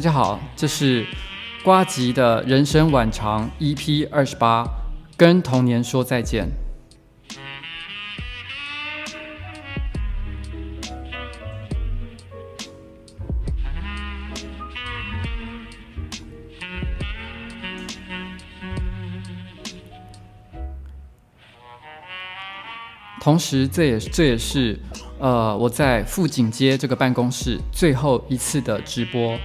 大家好，这是瓜吉的人生晚长 EP 二十八，跟童年说再见。同时，这也这也是呃我在富锦街这个办公室最后一次的直播。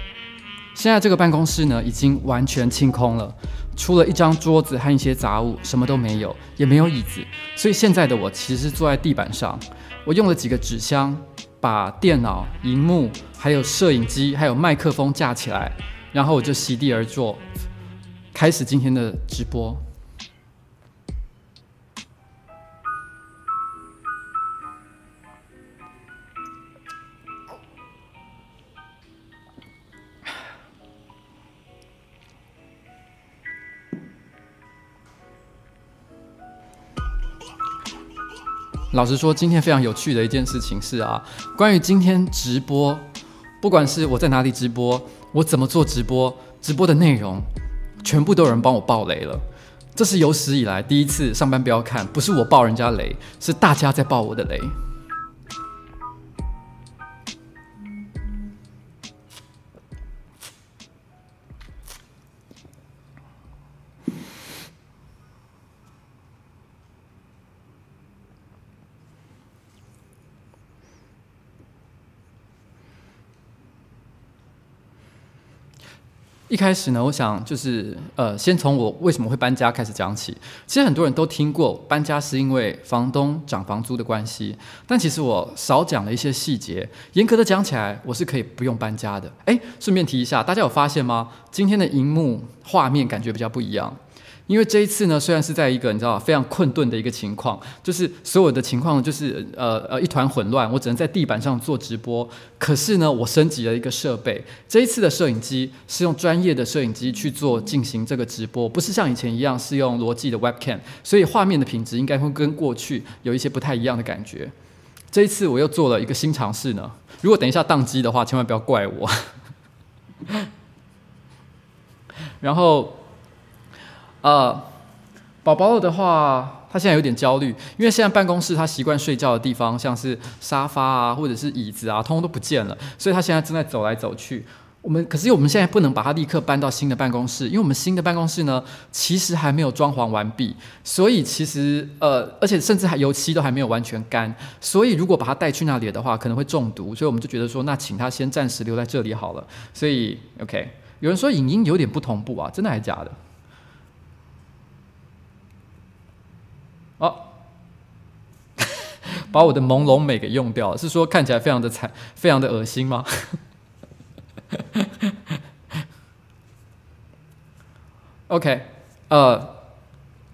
现在这个办公室呢，已经完全清空了，除了一张桌子和一些杂物，什么都没有，也没有椅子。所以现在的我其实是坐在地板上，我用了几个纸箱，把电脑、荧幕、还有摄影机、还有麦克风架起来，然后我就席地而坐，开始今天的直播。老实说，今天非常有趣的一件事情是啊，关于今天直播，不管是我在哪里直播，我怎么做直播，直播的内容，全部都有人帮我爆雷了。这是有史以来第一次上班不要看，不是我爆人家雷，是大家在爆我的雷。一开始呢，我想就是呃，先从我为什么会搬家开始讲起。其实很多人都听过搬家是因为房东涨房租的关系，但其实我少讲了一些细节。严格的讲起来，我是可以不用搬家的。诶，顺便提一下，大家有发现吗？今天的荧幕画面感觉比较不一样。因为这一次呢，虽然是在一个你知道非常困顿的一个情况，就是所有的情况就是呃呃一团混乱，我只能在地板上做直播。可是呢，我升级了一个设备，这一次的摄影机是用专业的摄影机去做进行这个直播，不是像以前一样是用罗技的 Webcam，所以画面的品质应该会跟过去有一些不太一样的感觉。这一次我又做了一个新尝试呢，如果等一下宕机的话，千万不要怪我。然后。呃，宝宝的话，他现在有点焦虑，因为现在办公室他习惯睡觉的地方，像是沙发啊，或者是椅子啊，通通都不见了，所以他现在正在走来走去。我们可是我们现在不能把他立刻搬到新的办公室，因为我们新的办公室呢，其实还没有装潢完毕，所以其实呃，而且甚至还油漆都还没有完全干，所以如果把他带去那里的话，可能会中毒，所以我们就觉得说，那请他先暂时留在这里好了。所以 OK，有人说影音有点不同步啊，真的还是假的？哦，把我的朦胧美给用掉了，是说看起来非常的惨，非常的恶心吗？OK，呃，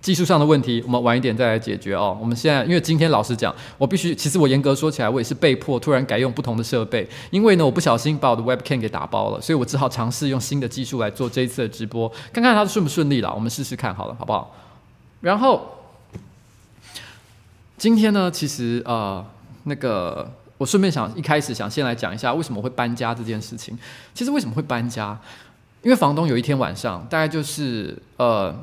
技术上的问题我们晚一点再来解决哦。我们现在因为今天老实讲，我必须，其实我严格说起来，我也是被迫突然改用不同的设备，因为呢，我不小心把我的 Webcam 给打包了，所以我只好尝试用新的技术来做这一次的直播，看看它顺不顺利啦。我们试试看好了，好不好？然后。今天呢，其实呃，那个我顺便想一开始想先来讲一下为什么会搬家这件事情。其实为什么会搬家？因为房东有一天晚上，大概就是呃，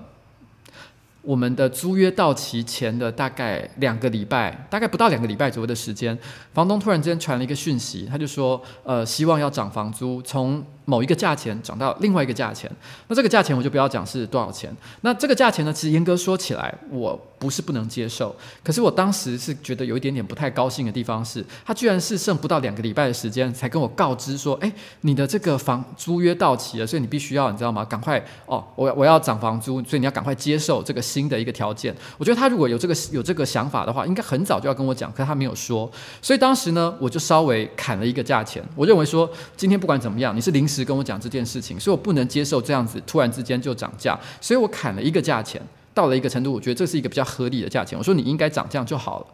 我们的租约到期前的大概两个礼拜，大概不到两个礼拜左右的时间，房东突然间传了一个讯息，他就说呃，希望要涨房租，从某一个价钱涨到另外一个价钱。那这个价钱我就不要讲是多少钱。那这个价钱呢，其实严格说起来，我。不是不能接受，可是我当时是觉得有一点点不太高兴的地方是，他居然是剩不到两个礼拜的时间才跟我告知说，哎，你的这个房租约到期了，所以你必须要，你知道吗？赶快哦，我我要涨房租，所以你要赶快接受这个新的一个条件。我觉得他如果有这个 有这个想法的话，应该很早就要跟我讲，可他没有说，所以当时呢，我就稍微砍了一个价钱。我认为说，今天不管怎么样，你是临时跟我讲这件事情，所以我不能接受这样子突然之间就涨价，所以我砍了一个价钱。到了一个程度，我觉得这是一个比较合理的价钱。我说你应该涨这样就好了。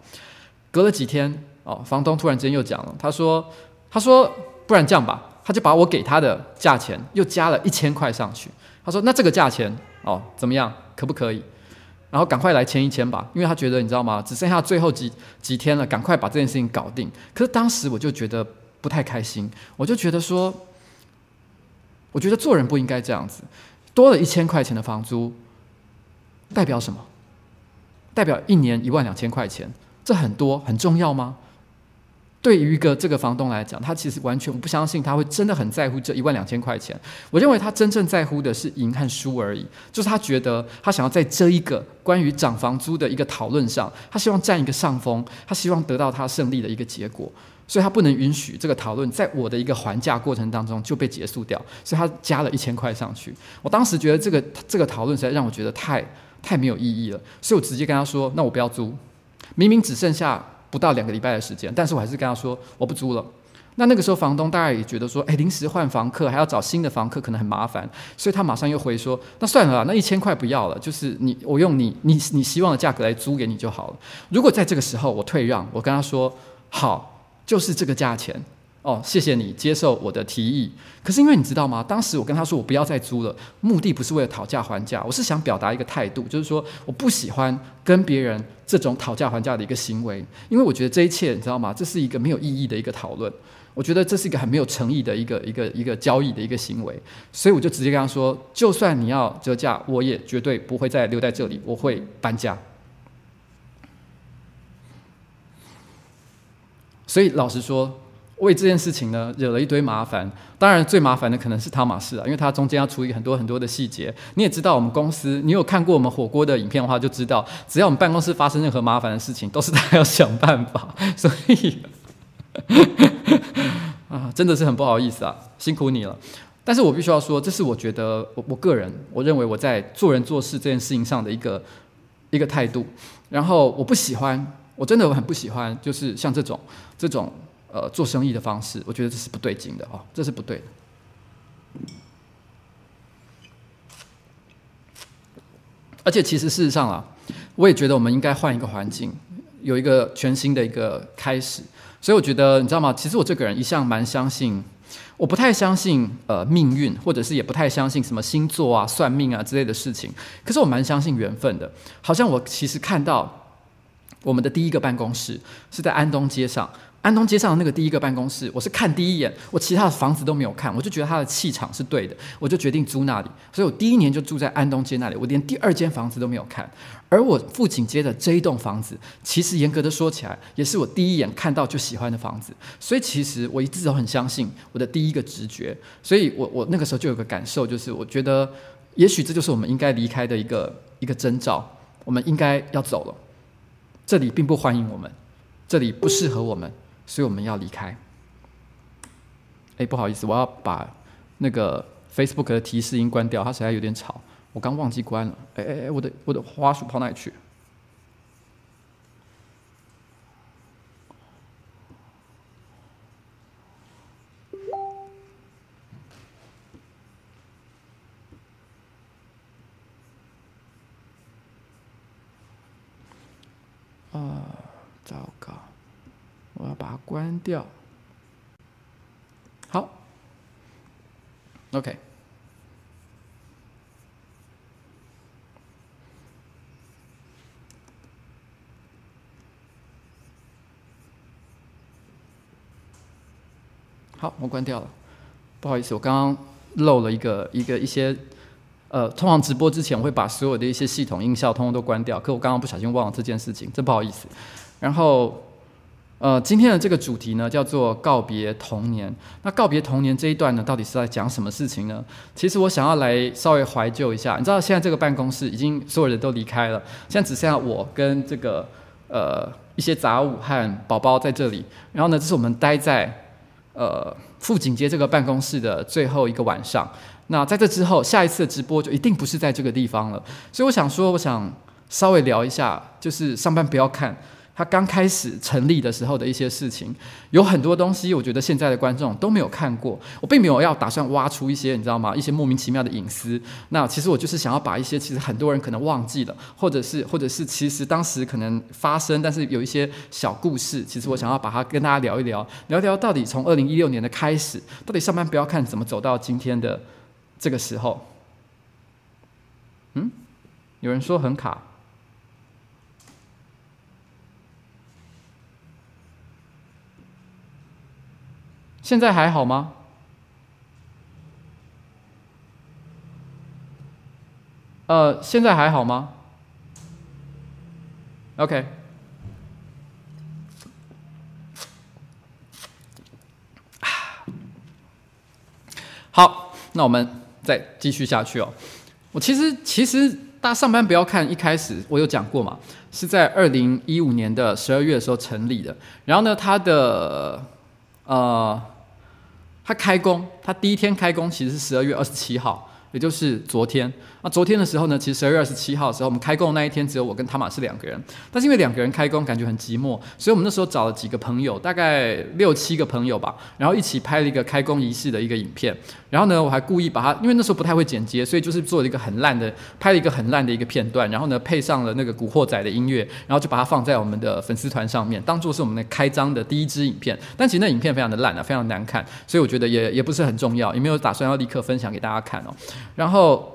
隔了几天，哦，房东突然之间又讲了，他说：“他说不然这样吧，他就把我给他的价钱又加了一千块上去。他说那这个价钱哦怎么样，可不可以？然后赶快来签一签吧，因为他觉得你知道吗？只剩下最后几几天了，赶快把这件事情搞定。可是当时我就觉得不太开心，我就觉得说。”我觉得做人不应该这样子，多了一千块钱的房租，代表什么？代表一年一万两千块钱，这很多很重要吗？对于一个这个房东来讲，他其实完全不相信他会真的很在乎这一万两千块钱。我认为他真正在乎的是赢和输而已，就是他觉得他想要在这一个关于涨房租的一个讨论上，他希望占一个上风，他希望得到他胜利的一个结果，所以他不能允许这个讨论在我的一个还价过程当中就被结束掉，所以他加了一千块上去。我当时觉得这个这个讨论实在让我觉得太太没有意义了，所以我直接跟他说：“那我不要租，明明只剩下。”不到两个礼拜的时间，但是我还是跟他说我不租了。那那个时候房东大概也觉得说，哎，临时换房客还要找新的房客，可能很麻烦，所以他马上又回说，那算了，那一千块不要了，就是你我用你你你希望的价格来租给你就好了。如果在这个时候我退让，我跟他说好，就是这个价钱。哦，谢谢你接受我的提议。可是因为你知道吗？当时我跟他说我不要再租了，目的不是为了讨价还价，我是想表达一个态度，就是说我不喜欢跟别人这种讨价还价的一个行为，因为我觉得这一切你知道吗？这是一个没有意义的一个讨论，我觉得这是一个很没有诚意的一个一个一个交易的一个行为，所以我就直接跟他说，就算你要折价，我也绝对不会再留在这里，我会搬家。所以老实说。为这件事情呢，惹了一堆麻烦。当然，最麻烦的可能是汤马士啊，因为他中间要处理很多很多的细节。你也知道，我们公司，你有看过我们火锅的影片的话，就知道，只要我们办公室发生任何麻烦的事情，都是他要想办法。所以，啊，真的是很不好意思啊，辛苦你了。但是我必须要说，这是我觉得我我个人，我认为我在做人做事这件事情上的一个一个态度。然后，我不喜欢，我真的很不喜欢，就是像这种这种。呃，做生意的方式，我觉得这是不对劲的哦，这是不对的。而且，其实事实上啊，我也觉得我们应该换一个环境，有一个全新的一个开始。所以，我觉得你知道吗？其实我这个人一向蛮相信，我不太相信呃命运，或者是也不太相信什么星座啊、算命啊之类的事情。可是我蛮相信缘分的。好像我其实看到我们的第一个办公室是在安东街上。安东街上的那个第一个办公室，我是看第一眼，我其他的房子都没有看，我就觉得它的气场是对的，我就决定租那里。所以我第一年就住在安东街那里，我连第二间房子都没有看。而我富锦街的这一栋房子，其实严格的说起来，也是我第一眼看到就喜欢的房子。所以其实我一直都很相信我的第一个直觉。所以我我那个时候就有个感受，就是我觉得也许这就是我们应该离开的一个一个征兆，我们应该要走了。这里并不欢迎我们，这里不适合我们。所以我们要离开。哎，不好意思，我要把那个 Facebook 的提示音关掉，它实在有点吵。我刚忘记关了。哎哎哎，我的我的花鼠跑哪里去？啊，糟糕！我要把它关掉。好，OK。好，我关掉了。不好意思，我刚刚漏了一个一个一些，呃，通常直播之前我会把所有的一些系统音效通通都关掉，可我刚刚不小心忘了这件事情，真不好意思。然后。呃，今天的这个主题呢，叫做告别童年。那告别童年这一段呢，到底是在讲什么事情呢？其实我想要来稍微怀旧一下。你知道，现在这个办公室已经所有人都离开了，现在只剩下我跟这个呃一些杂物和宝宝在这里。然后呢，这是我们待在呃富锦街这个办公室的最后一个晚上。那在这之后，下一次的直播就一定不是在这个地方了。所以我想说，我想稍微聊一下，就是上班不要看。他刚开始成立的时候的一些事情，有很多东西，我觉得现在的观众都没有看过。我并没有要打算挖出一些，你知道吗？一些莫名其妙的隐私。那其实我就是想要把一些其实很多人可能忘记了，或者是或者是其实当时可能发生，但是有一些小故事，其实我想要把它跟大家聊一聊，聊聊到底从二零一六年的开始，到底上班不要看怎么走到今天的这个时候。嗯，有人说很卡。现在还好吗？呃，现在还好吗？OK。好，那我们再继续下去哦。我其实其实大家上班不要看一开始我有讲过嘛，是在二零一五年的十二月的时候成立的。然后呢，它的呃，他开工，他第一天开工其实是十二月二十七号，也就是昨天。那昨天的时候呢，其实十二月二十七号的时候，我们开工那一天只有我跟汤玛士两个人。但是因为两个人开工感觉很寂寞，所以我们那时候找了几个朋友，大概六七个朋友吧，然后一起拍了一个开工仪式的一个影片。然后呢，我还故意把它，因为那时候不太会剪接，所以就是做了一个很烂的，拍了一个很烂的一个片段。然后呢，配上了那个古惑仔的音乐，然后就把它放在我们的粉丝团上面，当做是我们的开张的第一支影片。但其实那影片非常的烂啊，非常难看，所以我觉得也也不是很重要，也没有打算要立刻分享给大家看哦。然后。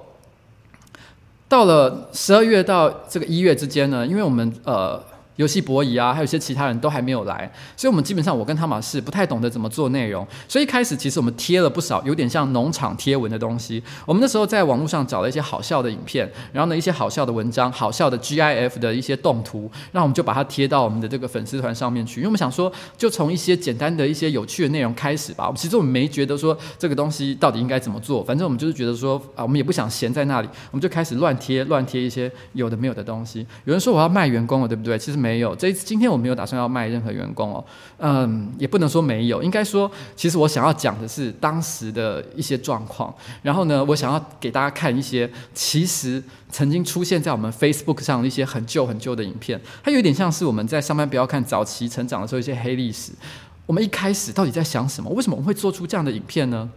到了十二月到这个一月之间呢，因为我们呃。游戏博弈啊，还有一些其他人都还没有来，所以我们基本上我跟汤玛士不太懂得怎么做内容，所以一开始其实我们贴了不少有点像农场贴文的东西。我们那时候在网络上找了一些好笑的影片，然后呢一些好笑的文章、好笑的 GIF 的一些动图，那我们就把它贴到我们的这个粉丝团上面去。因为我们想说，就从一些简单的一些有趣的内容开始吧。其实我们没觉得说这个东西到底应该怎么做，反正我们就是觉得说啊，我们也不想闲在那里，我们就开始乱贴乱贴一些有的没有的东西。有人说我要卖员工了，对不对？其实没。没有，这今天我没有打算要卖任何员工哦，嗯，也不能说没有，应该说，其实我想要讲的是当时的一些状况，然后呢，我想要给大家看一些其实曾经出现在我们 Facebook 上的一些很旧很旧的影片，它有点像是我们在上班不要看早期成长的时候一些黑历史。我们一开始到底在想什么？为什么我们会做出这样的影片呢？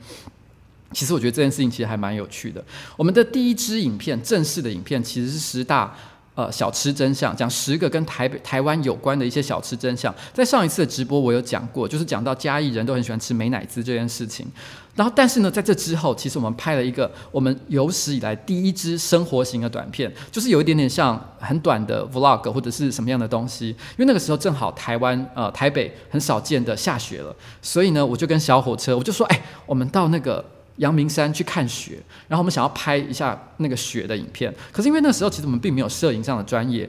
其实我觉得这件事情其实还蛮有趣的。我们的第一支影片，正式的影片，其实是十大。呃，小吃真相，讲十个跟台北、台湾有关的一些小吃真相。在上一次的直播，我有讲过，就是讲到嘉义人都很喜欢吃美乃滋这件事情。然后，但是呢，在这之后，其实我们拍了一个我们有史以来第一支生活型的短片，就是有一点点像很短的 vlog 或者是什么样的东西。因为那个时候正好台湾呃台北很少见的下雪了，所以呢，我就跟小火车，我就说，哎，我们到那个。阳明山去看雪，然后我们想要拍一下那个雪的影片。可是因为那时候其实我们并没有摄影上的专业，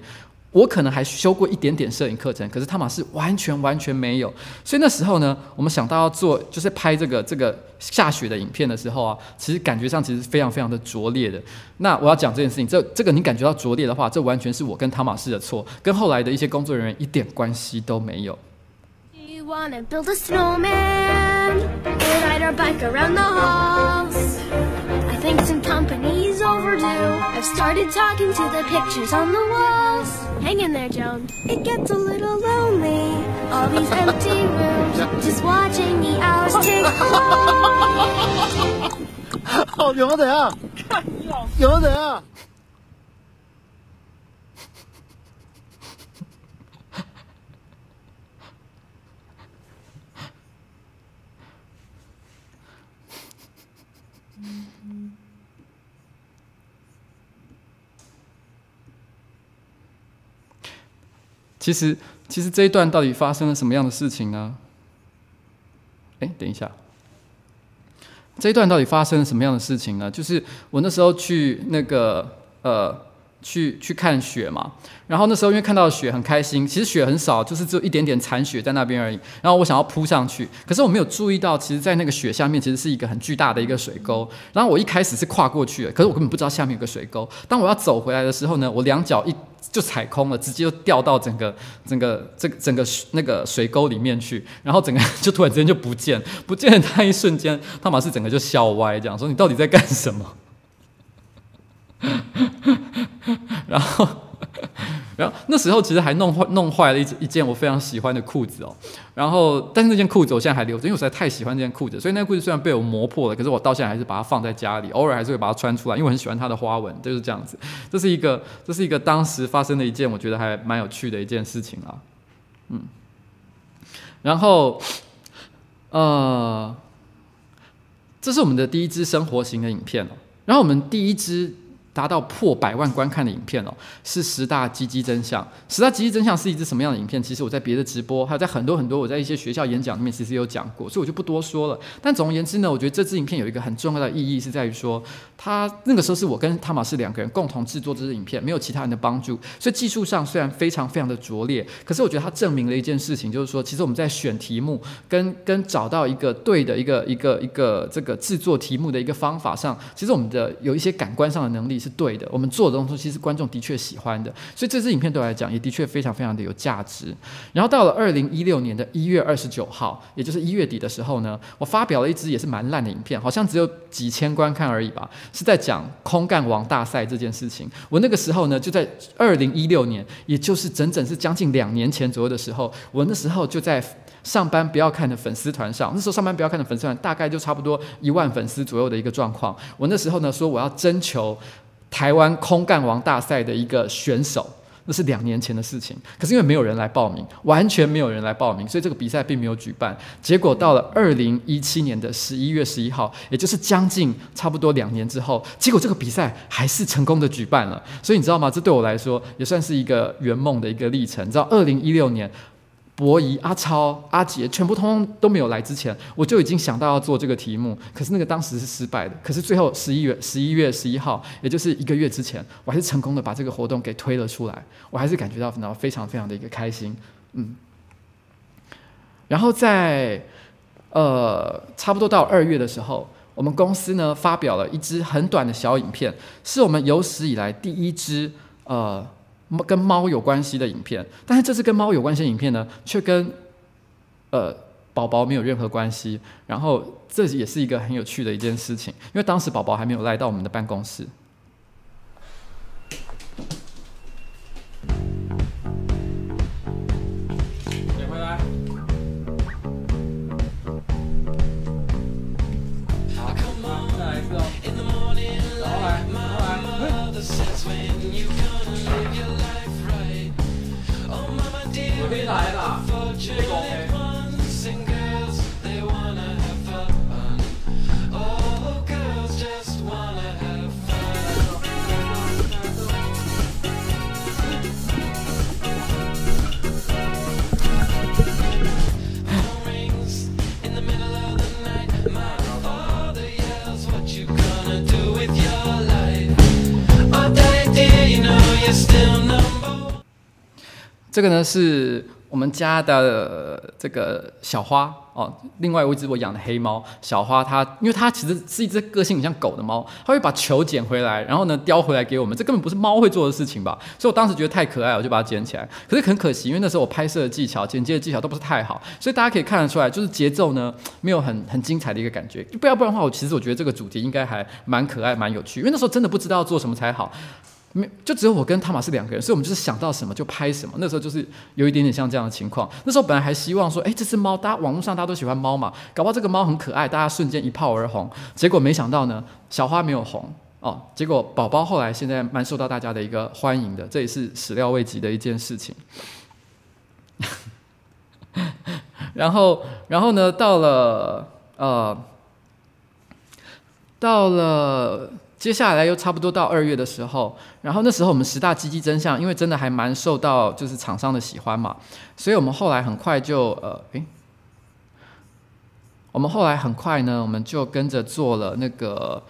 我可能还修过一点点摄影课程，可是汤玛士完全完全没有。所以那时候呢，我们想到要做就是拍这个这个下雪的影片的时候啊，其实感觉上其实非常非常的拙劣的。那我要讲这件事情，这这个你感觉到拙劣的话，这完全是我跟汤玛士的错，跟后来的一些工作人员一点关系都没有。哦，有没有怎样？有没有怎样？ 其实，其实这一段到底发生了什么样的事情呢？哎，等一下，这一段到底发生了什么样的事情呢？就是我那时候去那个呃。去去看雪嘛，然后那时候因为看到雪很开心，其实雪很少，就是只有一点点残雪在那边而已。然后我想要扑上去，可是我没有注意到，其实，在那个雪下面其实是一个很巨大的一个水沟。然后我一开始是跨过去的，可是我根本不知道下面有个水沟。当我要走回来的时候呢，我两脚一就踩空了，直接就掉到整个整个这个整个那个水沟里面去，然后整个 就突然之间就不见，不见的那一瞬间，汤玛士整个就笑歪，这样说：“你到底在干什么？” 然后，然后那时候其实还弄坏弄坏了一一件我非常喜欢的裤子哦。然后，但是那件裤子我现在还留着，因为我实在太喜欢这件裤子。所以那裤子虽然被我磨破了，可是我到现在还是把它放在家里，偶尔还是会把它穿出来，因为我很喜欢它的花纹，就是这样子。这是一个，这是一个当时发生的一件我觉得还蛮有趣的一件事情啊。嗯，然后，呃，这是我们的第一支生活型的影片哦。然后我们第一支。达到破百万观看的影片哦，是十大鸡鸡真相。十大鸡鸡真相是一支什么样的影片？其实我在别的直播，还有在很多很多我在一些学校演讲里面，其实有讲过，所以我就不多说了。但总而言之呢，我觉得这支影片有一个很重要的意义，是在于说，他那个时候是我跟汤马斯两个人共同制作这支影片，没有其他人的帮助，所以技术上虽然非常非常的拙劣，可是我觉得它证明了一件事情，就是说，其实我们在选题目跟跟找到一个对的一个一个一个这个制作题目的一个方法上，其实我们的有一些感官上的能力是对的，我们做。的东西其实观众的确喜欢的，所以这支影片对我来讲也的确非常非常的有价值。然后到了二零一六年的一月二十九号，也就是一月底的时候呢，我发表了一支也是蛮烂的影片，好像只有几千观看而已吧，是在讲空干王大赛这件事情。我那个时候呢，就在二零一六年，也就是整整是将近两年前左右的时候，我那时候就在上班不要看的粉丝团上，那时候上班不要看的粉丝团大概就差不多一万粉丝左右的一个状况。我那时候呢说我要征求。台湾空干王大赛的一个选手，那是两年前的事情。可是因为没有人来报名，完全没有人来报名，所以这个比赛并没有举办。结果到了二零一七年的十一月十一号，也就是将近差不多两年之后，结果这个比赛还是成功的举办了。所以你知道吗？这对我来说也算是一个圆梦的一个历程。你知道，二零一六年。博仪、阿超、阿杰，全部通通都没有来之前，我就已经想到要做这个题目。可是那个当时是失败的。可是最后十一月十一月十一号，也就是一个月之前，我还是成功的把这个活动给推了出来。我还是感觉到然后非常非常的一个开心，嗯。然后在呃差不多到二月的时候，我们公司呢发表了一支很短的小影片，是我们有史以来第一支呃。跟猫有关系的影片，但是这次跟猫有关系的影片呢，却跟呃宝宝没有任何关系。然后这也是一个很有趣的一件事情，因为当时宝宝还没有来到我们的办公室。这个呢是我们家的这个小花哦，另外一只我养的黑猫小花，它因为它其实是一只个性很像狗的猫，它会把球捡回来，然后呢叼回来给我们，这根本不是猫会做的事情吧？所以我当时觉得太可爱，我就把它捡起来。可是很可惜，因为那时候我拍摄的技巧、剪接的技巧都不是太好，所以大家可以看得出来，就是节奏呢没有很很精彩的一个感觉。不要不然的话，我其实我觉得这个主题应该还蛮可爱、蛮有趣，因为那时候真的不知道做什么才好。没，就只有我跟汤玛士两个人，所以我们就是想到什么就拍什么。那时候就是有一点点像这样的情况。那时候本来还希望说，哎，这只猫，大家网络上大家都喜欢猫嘛，搞不好这个猫很可爱，大家瞬间一炮而红。结果没想到呢，小花没有红哦。结果宝宝后来现在蛮受到大家的一个欢迎的，这也是始料未及的一件事情。然后，然后呢，到了呃，到了。接下来又差不多到二月的时候，然后那时候我们十大基金真相，因为真的还蛮受到就是厂商的喜欢嘛，所以我们后来很快就呃，诶，我们后来很快呢，我们就跟着做了那个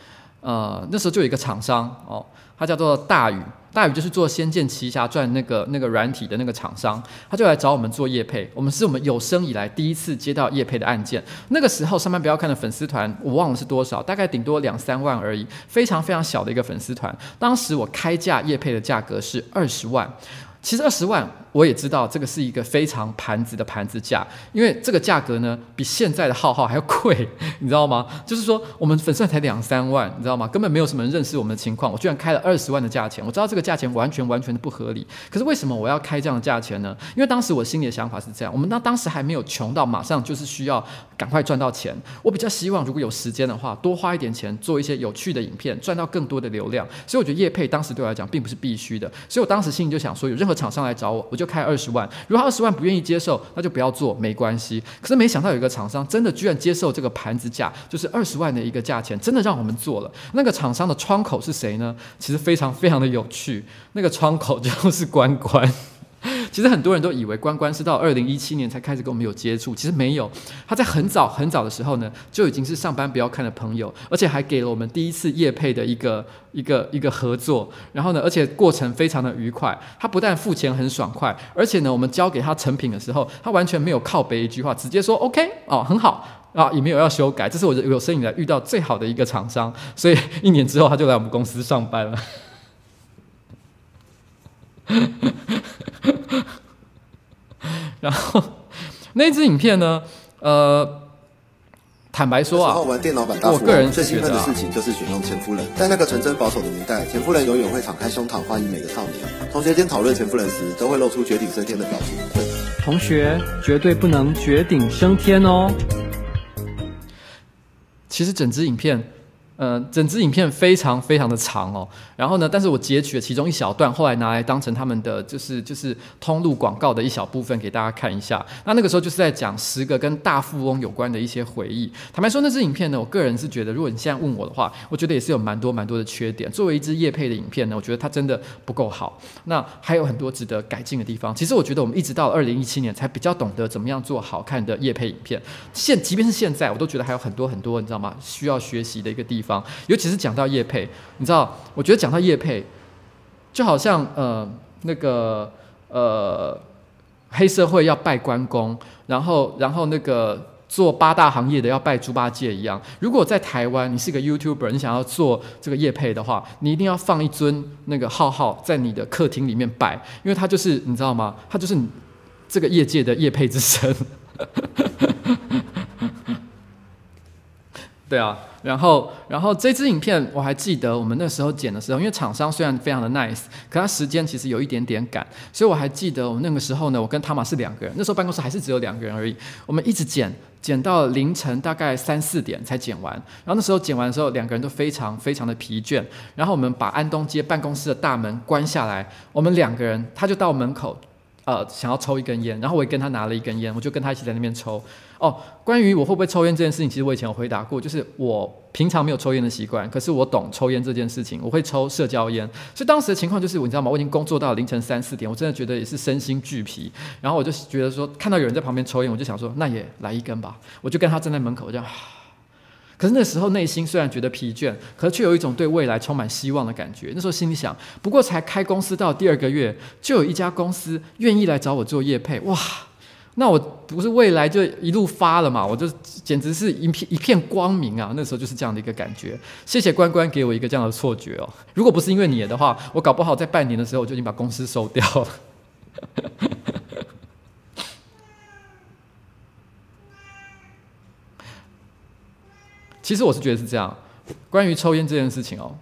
呃，那时候就有一个厂商哦，它叫做大宇。大宇就是做《仙剑奇侠传》那个那个软体的那个厂商，他就来找我们做业配。我们是我们有生以来第一次接到业配的案件。那个时候上班不要看的粉丝团，我忘了是多少，大概顶多两三万而已，非常非常小的一个粉丝团。当时我开价业配的价格是二十万，其实二十万。我也知道这个是一个非常盘子的盘子价，因为这个价格呢比现在的浩浩还要贵，你知道吗？就是说我们粉丝才两三万，你知道吗？根本没有什么人认识我们的情况，我居然开了二十万的价钱，我知道这个价钱完全完全的不合理。可是为什么我要开这样的价钱呢？因为当时我心里的想法是这样：我们当当时还没有穷到马上就是需要赶快赚到钱，我比较希望如果有时间的话，多花一点钱做一些有趣的影片，赚到更多的流量。所以我觉得叶配当时对我来讲并不是必须的，所以我当时心里就想说，有任何厂商来找我，我就。就开二十万。如果二十万不愿意接受，那就不要做，没关系。可是没想到有一个厂商真的居然接受这个盘子价，就是二十万的一个价钱，真的让我们做了。那个厂商的窗口是谁呢？其实非常非常的有趣，那个窗口就是关关。其实很多人都以为关关是到二零一七年才开始跟我们有接触，其实没有，他在很早很早的时候呢，就已经是上班不要看的朋友，而且还给了我们第一次业配的一个一个一个合作，然后呢，而且过程非常的愉快。他不但付钱很爽快，而且呢，我们交给他成品的时候，他完全没有靠背一句话，直接说 OK 哦，很好啊，也没有要修改。这是我有生以来遇到最好的一个厂商，所以一年之后他就来我们公司上班了。然后那支影片呢？呃，坦白说啊，玩电脑版大富翁，我个人最兴奋的事情就是选用钱夫人。在那个纯真保守的年代，钱夫人永远会敞开胸膛欢迎每个少年。同学间讨论钱夫人时，都会露出绝顶升天的表情。同学绝对不能绝顶升天哦。其实整支影片。呃，整支影片非常非常的长哦，然后呢，但是我截取了其中一小段，后来拿来当成他们的就是就是通路广告的一小部分给大家看一下。那那个时候就是在讲十个跟大富翁有关的一些回忆。坦白说，那支影片呢，我个人是觉得，如果你现在问我的话，我觉得也是有蛮多蛮多的缺点。作为一支业配的影片呢，我觉得它真的不够好。那还有很多值得改进的地方。其实我觉得我们一直到二零一七年才比较懂得怎么样做好看的业配影片。现即便是现在，我都觉得还有很多很多，你知道吗？需要学习的一个地方。尤其是讲到叶配，你知道，我觉得讲到叶配，就好像呃那个呃黑社会要拜关公，然后然后那个做八大行业的要拜猪八戒一样。如果在台湾，你是个 YouTuber，你想要做这个叶配的话，你一定要放一尊那个浩浩在你的客厅里面拜，因为他就是你知道吗？他就是你这个业界的叶配之神。对啊。然后，然后这支影片我还记得，我们那时候剪的时候，因为厂商虽然非常的 nice，可他时间其实有一点点赶，所以我还记得我们那个时候呢，我跟汤玛是两个人，那时候办公室还是只有两个人而已，我们一直剪，剪到凌晨大概三四点才剪完。然后那时候剪完的时候，两个人都非常非常的疲倦。然后我们把安东街办公室的大门关下来，我们两个人，他就到门口，呃，想要抽一根烟，然后我也跟他拿了一根烟，我就跟他一起在那边抽。哦，关于我会不会抽烟这件事情，其实我以前有回答过，就是我平常没有抽烟的习惯，可是我懂抽烟这件事情，我会抽社交烟。所以当时的情况就是，你知道吗？我已经工作到凌晨三四点，我真的觉得也是身心俱疲。然后我就觉得说，看到有人在旁边抽烟，我就想说，那也来一根吧。我就跟他站在门口，这样。可是那时候内心虽然觉得疲倦，可是却有一种对未来充满希望的感觉。那时候心里想，不过才开公司到第二个月，就有一家公司愿意来找我做业配，哇！那我不是未来就一路发了嘛？我就简直是一片一片光明啊！那时候就是这样的一个感觉。谢谢关关给我一个这样的错觉哦。如果不是因为你的话，我搞不好在半年的时候我就已经把公司收掉了。其实我是觉得是这样。关于抽烟这件事情哦，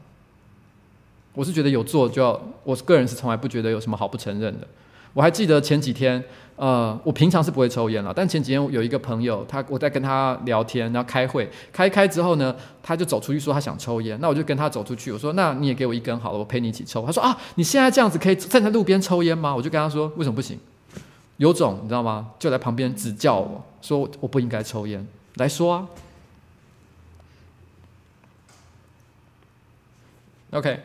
我是觉得有做就要，我个人是从来不觉得有什么好不承认的。我还记得前几天。呃，我平常是不会抽烟了，但前几天有一个朋友，他我在跟他聊天，然后开会，开开之后呢，他就走出去说他想抽烟，那我就跟他走出去，我说那你也给我一根好了，我陪你一起抽。他说啊，你现在这样子可以站在路边抽烟吗？我就跟他说为什么不行？有种你知道吗？就在旁边指教我说我不应该抽烟，来说啊。OK，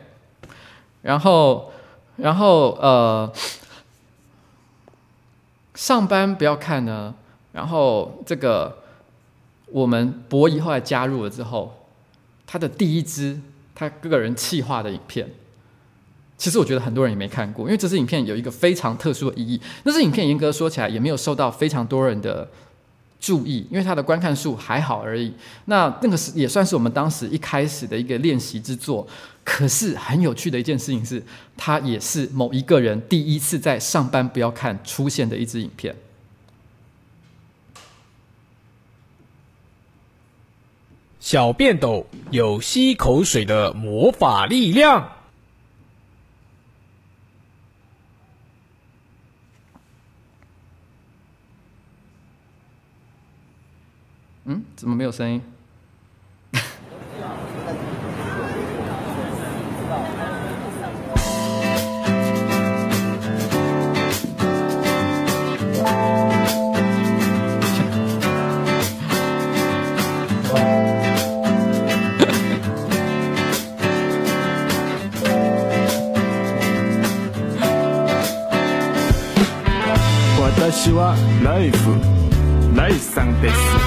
然后然后呃。上班不要看呢，然后这个我们博弈后来加入了之后，他的第一支他个人企划的影片，其实我觉得很多人也没看过，因为这支影片有一个非常特殊的意义。那支影片严格说起来也没有受到非常多人的注意，因为它的观看数还好而已。那那个是也算是我们当时一开始的一个练习之作。可是很有趣的一件事情是，它也是某一个人第一次在上班不要看出现的一支影片。小便斗有吸口水的魔法力量。嗯怎么没有声音？我的希望来一副来 sundays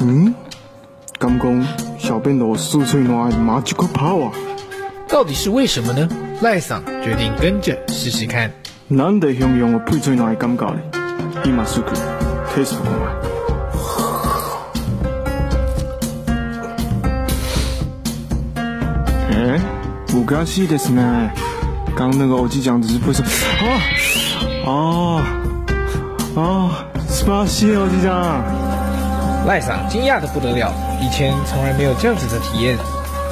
嗯？敢讲小便斗酥脆软马吉克泡啊？到底是为什么呢？赖桑决定跟着试试看。难得形容我配脆软的感觉咧，伊马苏克，taste 看嘛。诶，不可思议ですね。刚刚那个欧吉酱只是不是啊啊啊！是巴西欧吉酱。 赖桑惊讶的不得了，以前从来没有这样子的体验。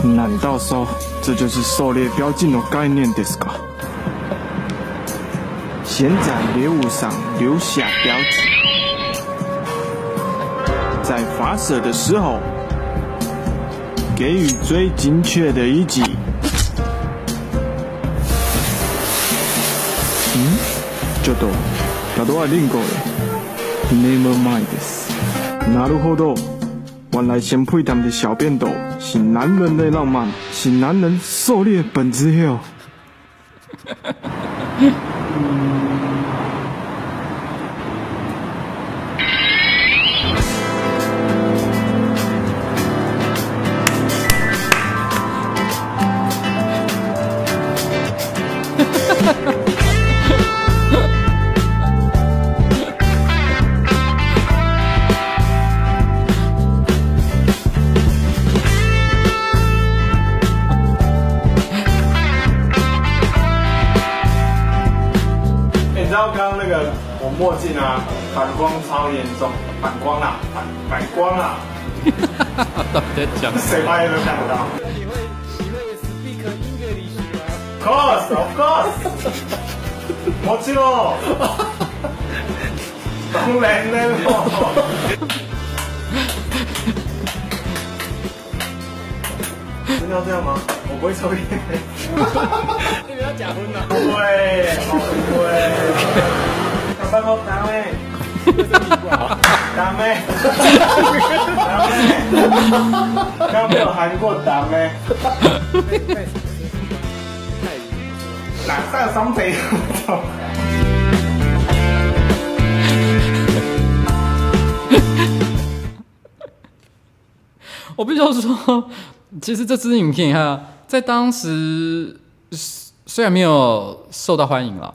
难道说这就是狩猎标记的概念ですか？先在猎物上留下标记，在发射的时候给予最精确的一击。嗯，ちょっと、ただはリンゴ的，Never mind this。 なるほど，原来先配他们的小便斗是男人的浪漫，是男人狩猎本质哟。 超严重，反光啊，反反光啊！到底在讲谁发现都看不到。你会你会 speak English 吗？Course of course，もちろん。当然了。真的要这样吗？我不会抽烟。你不要假婚呐！不会，不会。大哥，大妹， 大妹，大妹，刚没有喊过大妹。哪上双腿？我必须要说，其实这支影片哈，在当时虽然没有受到欢迎了。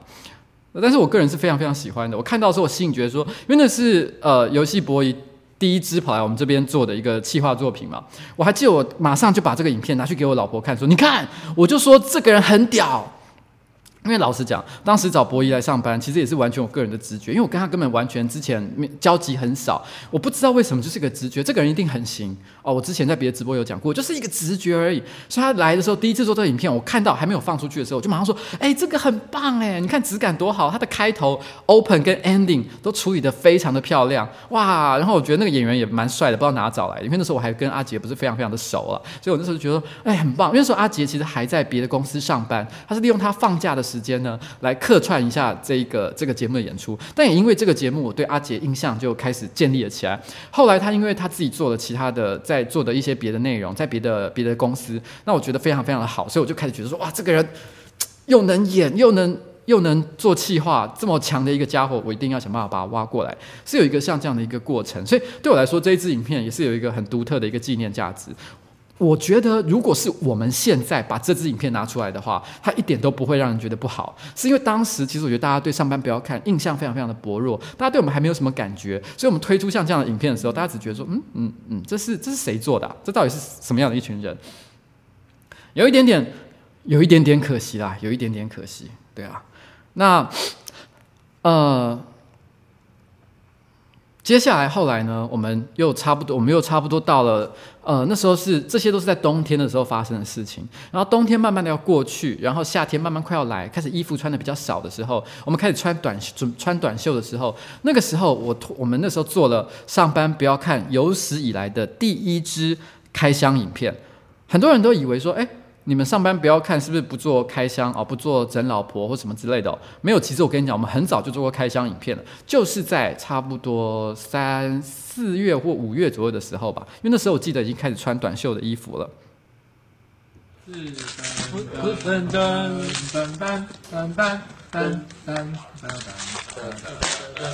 但是我个人是非常非常喜欢的。我看到的时候，我心里觉得说，因为那是呃游戏博弈第一支跑来我们这边做的一个企划作品嘛。我还记得我马上就把这个影片拿去给我老婆看，说你看，我就说这个人很屌。因为老实讲，当时找博弈来上班，其实也是完全我个人的直觉，因为我跟他根本完全之前交集很少，我不知道为什么就是个直觉，这个人一定很行哦。我之前在别的直播有讲过，就是一个直觉而已。所以他来的时候，第一次做这个影片，我看到还没有放出去的时候，我就马上说：“哎，这个很棒哎，你看质感多好，它的开头、open 跟 ending 都处理得非常的漂亮哇。”然后我觉得那个演员也蛮帅的，不知道哪找来，因为那时候我还跟阿杰不是非常非常的熟了，所以我那时候就觉得哎很棒。因为那时候阿杰其实还在别的公司上班，他是利用他放假的时间呢来。客串一下这一个这个节目的演出，但也因为这个节目，我对阿杰印象就开始建立了起来。后来他因为他自己做了其他的，在在做的一些别的内容，在别的别的公司，那我觉得非常非常的好，所以我就开始觉得说，哇，这个人又能演又能又能做企划，这么强的一个家伙，我一定要想办法把他挖过来，是有一个像这样的一个过程。所以对我来说，这一支影片也是有一个很独特的一个纪念价值。我觉得，如果是我们现在把这支影片拿出来的话，它一点都不会让人觉得不好。是因为当时其实我觉得大家对上班不要看印象非常非常的薄弱，大家对我们还没有什么感觉，所以我们推出像这样的影片的时候，大家只觉得说，嗯嗯嗯，这是这是谁做的啊？这到底是什么样的一群人？有一点点，有一点点可惜啦，有一点点可惜，对啊。那呃，接下来后来呢，我们又差不多，我们又差不多到了，呃，那时候是这些都是在冬天的时候发生的事情。然后冬天慢慢的要过去，然后夏天慢慢快要来，开始衣服穿的比较少的时候，我们开始穿短准穿短袖的时候，那个时候我我们那时候做了上班不要看有史以来的第一支开箱影片，很多人都以为说，哎。你们上班不要看是不是不做开箱哦，不做整老婆或什么之类的哦，没有。其实我跟你讲，我们很早就做过开箱影片了，就是在差不多三四月或五月左右的时候吧，因为那时候我记得已经开始穿短袖的衣服了。噔噔噔噔噔噔噔噔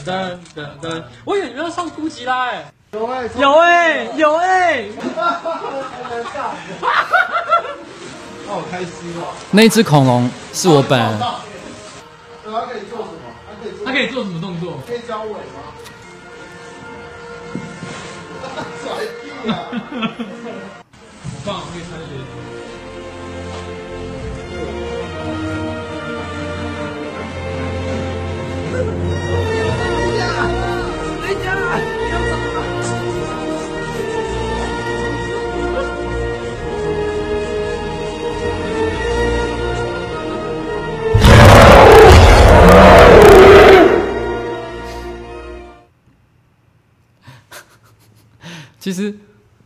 噔噔噔，我以为你们要上酷奇拉哎，有哎有哎有哎。好开心哦！那一只恐龙是我本人。它可以做什么？它可以做什么？动作？可以交尾吗？甩屁啊！棒，可以开始。其实，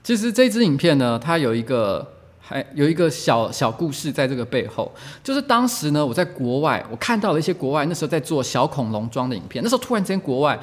其实这支影片呢，它有一个还有一个小小故事在这个背后，就是当时呢，我在国外，我看到了一些国外那时候在做小恐龙装的影片，那时候突然间国外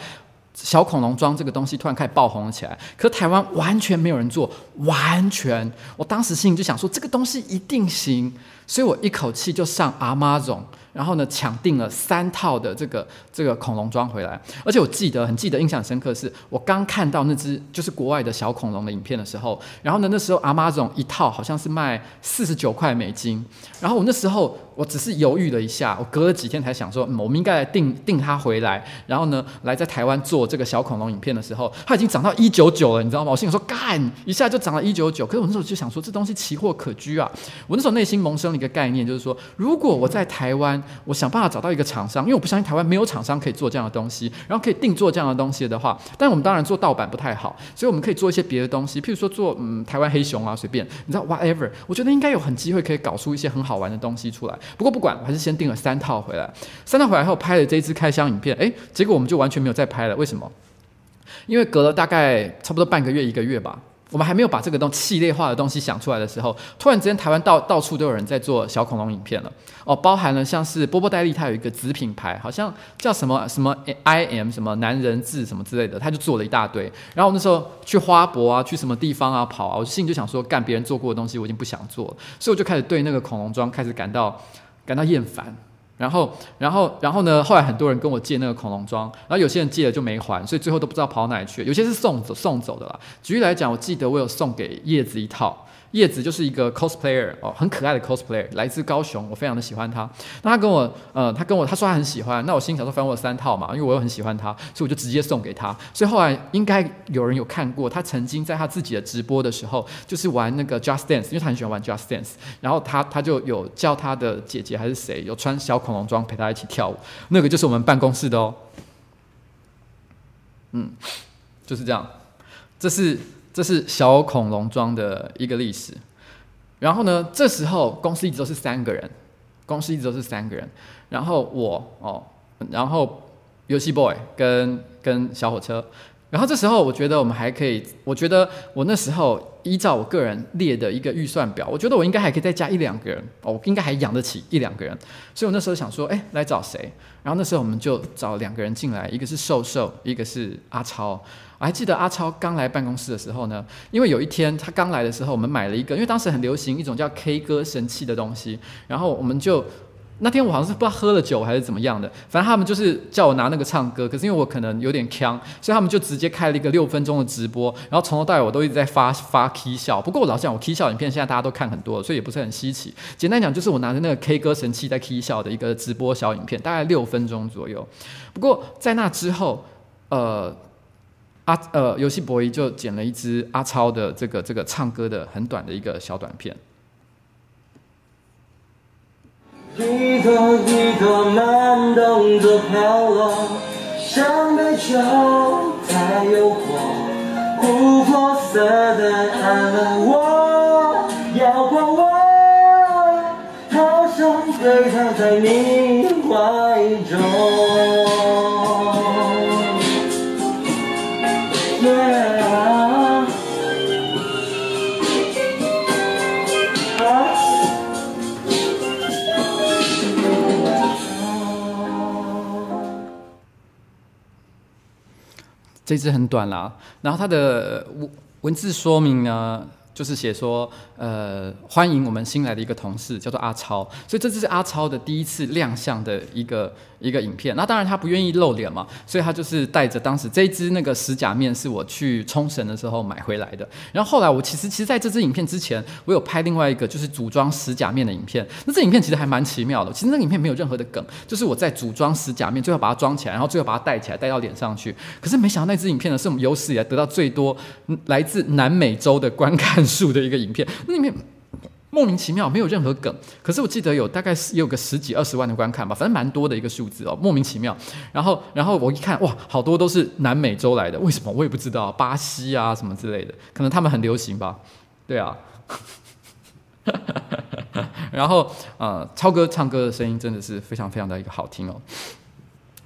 小恐龙装这个东西突然开始爆红了起来，可台湾完全没有人做，完全，我当时心里就想说这个东西一定行，所以我一口气就上 Amazon。然后呢，抢订了三套的这个这个恐龙装回来，而且我记得很记得，印象深刻是我刚看到那只就是国外的小恐龙的影片的时候，然后呢，那时候阿妈总一套好像是卖四十九块美金，然后我那时候。我只是犹豫了一下，我隔了几天才想说，嗯，我们应该来订订它回来，然后呢，来在台湾做这个小恐龙影片的时候，它已经涨到一九九了，你知道吗？我心里说干，一下就涨了一九九。可是我那时候就想说，这东西奇货可居啊。我那时候内心萌生了一个概念，就是说，如果我在台湾，我想办法找到一个厂商，因为我不相信台湾没有厂商可以做这样的东西，然后可以定做这样的东西的话，但我们当然做盗版不太好，所以我们可以做一些别的东西，譬如说做嗯台湾黑熊啊，随便，你知道 whatever，我觉得应该有很机会可以搞出一些很好玩的东西出来。不过不管，我还是先。订了三套回来，三套回来后拍了这一支开箱影片，诶，结果我们就完全没有再拍了。为什么？因为隔了大概差不多半个月一个月吧，我们还没有把这个东系列化的东西想出来的时候，突然之间台湾到到处都有人在做小恐龙影片了。哦，包含了像是波波戴利，他有一个子品牌，好像叫什么什么 I M 什么男人志什么之类的，他就做了一大堆。然后我那时候去花博啊，去什么地方啊跑啊，我心里就想说，干别人做过的东西，我已经不想做了，所以我就开始对那个恐龙装开始感到。感到厌烦，然后，然后，然后呢？后来很多人跟我借那个恐龙装，然后有些人借了就没还，所以最后都不知道跑哪去。有些是送走送走的啦。举例来讲，我记得我有送给叶子一套。叶子就是一个 cosplayer 哦，很可爱的 cosplayer，来自高雄，我非常的喜欢他。那他跟我，呃，他跟我，他说他很喜欢。那我心想说，反正我三套嘛，因为我又很喜欢他，所以我就直接送给他。所以后来应该有人有看过，他曾经在他自己的直播的时候，就是玩那个 Just Dance，因为他很喜欢玩 Just Dance。然后他他就有叫他的姐姐还是谁，有穿小恐龙装陪他一起跳舞。那个就是我们办公室的哦。嗯，就是这样，这是。这是小恐龙装的一个历史，然后呢，这时候公司一直都是三个人，公司一直都是三个人，然后我哦，然后游戏 boy 跟跟小火车，然后这时候我觉得我们还可以，我觉得我那时候依照我个人列的一个预算表，我觉得我应该还可以再加一两个人哦，我应该还养得起一两个人，所以我那时候想说，哎，来找谁？然后那时候我们就找两个人进来，一个是瘦瘦，一个是阿超。我还记得阿超刚来办公室的时候呢，因为有一天他刚来的时候，我们买了一个，因为当时很流行一种叫 K 歌神器的东西，然后我们就那天我好像是不知道喝了酒还是怎么样的，反正他们就是叫我拿那个唱歌，可是因为我可能有点呛，所以他们就直接开了一个六分钟的直播，然后从头到尾我都一直在发发 K 笑。不过我老实讲，我 K 笑影片现在大家都看很多了，所以也不是很稀奇。简单讲就是我拿着那个 K 歌神器在 K 笑的一个直播小影片，大概六分钟左右。不过在那之后，呃。阿呃，游戏博弈就剪了一支阿超的这个这个唱歌的很短的一个小短片。一朵一朵慢动作飘落，像被囚太诱惑，琥珀色的爱了我，摇晃我，好想醉倒在你怀中。这支很短啦，然后它的文文字说明呢，就是写说，呃，欢迎我们新来的一个同事，叫做阿超，所以这只是阿超的第一次亮相的一个。一个影片，那当然他不愿意露脸嘛，所以他就是带着当时这一支那个石假面是我去冲绳的时候买回来的。然后后来我其实其实在这支影片之前，我有拍另外一个就是组装石假面的影片。那这影片其实还蛮奇妙的，其实那影片没有任何的梗，就是我在组装石假面，最后把它装起来，然后最后把它戴起来戴到脸上去。可是没想到那支影片呢，是我们有史以来得到最多来自南美洲的观看数的一个影片。那里面。莫名其妙，没有任何梗，可是我记得有大概是也有个十几二十万的观看吧，反正蛮多的一个数字哦，莫名其妙。然后，然后我一看，哇，好多都是南美洲来的，为什么我也不知道，巴西啊什么之类的，可能他们很流行吧。对啊，然后呃，超哥唱歌的声音真的是非常非常的一个好听哦。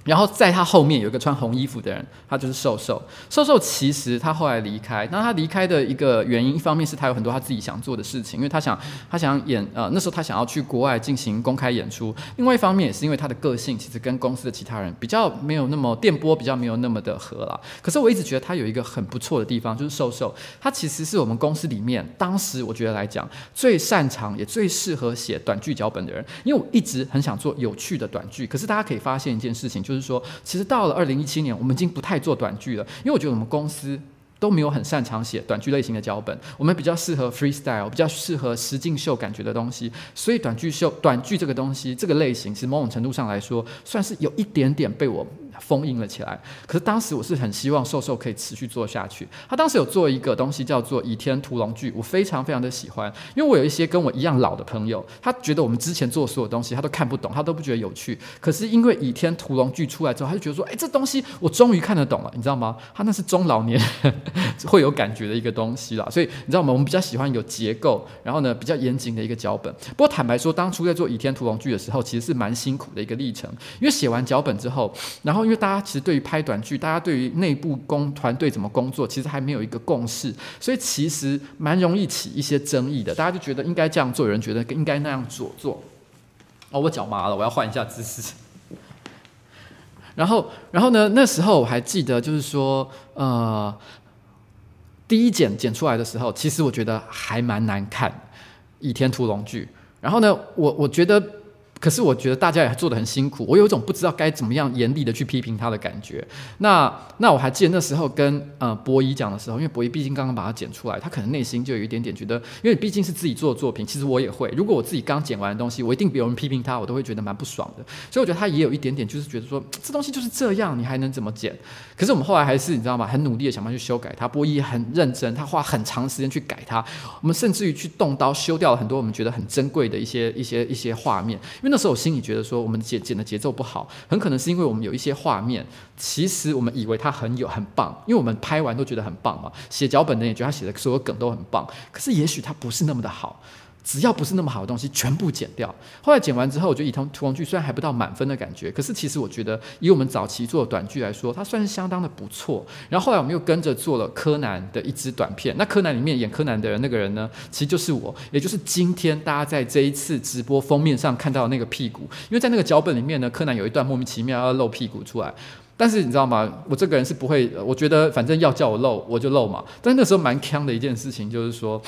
然后在他后面有一个穿红衣服的人，他就是瘦瘦。瘦瘦其实他后来离开，那他离开的一个原因，一方面是他有很多他自己想做的事情，因为他想他想演呃那时候他想要去国外进行公开演出。另外一方面也是因为他的个性其实跟公司的其他人比较没有那么电波比较没有那么的合啦。可是我一直觉得他有一个很不错的地方，就是瘦瘦，他其实是我们公司里面当时我觉得来讲最擅长也最适合写短剧脚本的人，因为我一直很想做有趣的短剧。可是大家可以发现一件事情，就是。就是说，其实到了二零一七年，我们已经不太做短剧了，因为我觉得我们公司都没有很擅长写短剧类型的脚本，我们比较适合 freestyle，比较适合实境秀感觉的东西，所以短剧秀、短剧这个东西，这个类型，其实某种程度上来说，算是有一点点被我。封印了起来。可是当时我是很希望瘦瘦可以持续做下去。他当时有做一个东西叫做《倚天屠龙记》，我非常非常的喜欢，因为我有一些跟我一样老的朋友，他觉得我们之前做所有东西他都看不懂，他都不觉得有趣。可是因为《倚天屠龙记》出来之后，他就觉得说：“哎，这东西我终于看得懂了。”你知道吗？他那是中老年会有感觉的一个东西啦。所以你知道吗？我们比较喜欢有结构，然后呢比较严谨的一个脚本。不过坦白说，当初在做《倚天屠龙记》的时候，其实是蛮辛苦的一个历程，因为写完脚本之后，然后因为大家其实对于拍短剧，大家对于内部工团队怎么工作，其实还没有一个共识，所以其实蛮容易起一些争议的。大家就觉得应该这样做，有人觉得应该那样做做。哦，我脚麻了，我要换一下姿势。然后，然后呢？那时候我还记得，就是说，呃，第一剪剪出来的时候，其实我觉得还蛮难看，《倚天屠龙记》。然后呢，我我觉得。可是我觉得大家也做得很辛苦，我有一种不知道该怎么样严厉的去批评他的感觉。那那我还记得那时候跟呃博一讲的时候，因为博一毕竟刚刚把它剪出来，他可能内心就有一点点觉得，因为毕竟是自己做的作品，其实我也会。如果我自己刚剪完的东西，我一定别人批评他，我都会觉得蛮不爽的。所以我觉得他也有一点点就是觉得说，这东西就是这样，你还能怎么剪？可是我们后来还是你知道吗？很努力的想办法去修改它。博一很认真，他花很长时间去改它。我们甚至于去动刀修掉了很多我们觉得很珍贵的一些一些一些画面，因为那时候我心里觉得说，我们剪剪的节奏不好，很可能是因为我们有一些画面，其实我们以为它很有很棒，因为我们拍完都觉得很棒嘛。写脚本的也觉得他写的所有梗都很棒，可是也许它不是那么的好。只要不是那么好的东西，全部剪掉。后来剪完之后，我觉得《倚天屠龙记》虽然还不到满分的感觉，可是其实我觉得以我们早期做的短剧来说，它算是相当的不错。然后后来我们又跟着做了柯南的一支短片。那柯南里面演柯南的人那个人呢，其实就是我，也就是今天大家在这一次直播封面上看到的那个屁股。因为在那个脚本里面呢，柯南有一段莫名其妙要露屁股出来，但是你知道吗？我这个人是不会，我觉得反正要叫我露我就露嘛。但那时候蛮锵的一件事情就是说。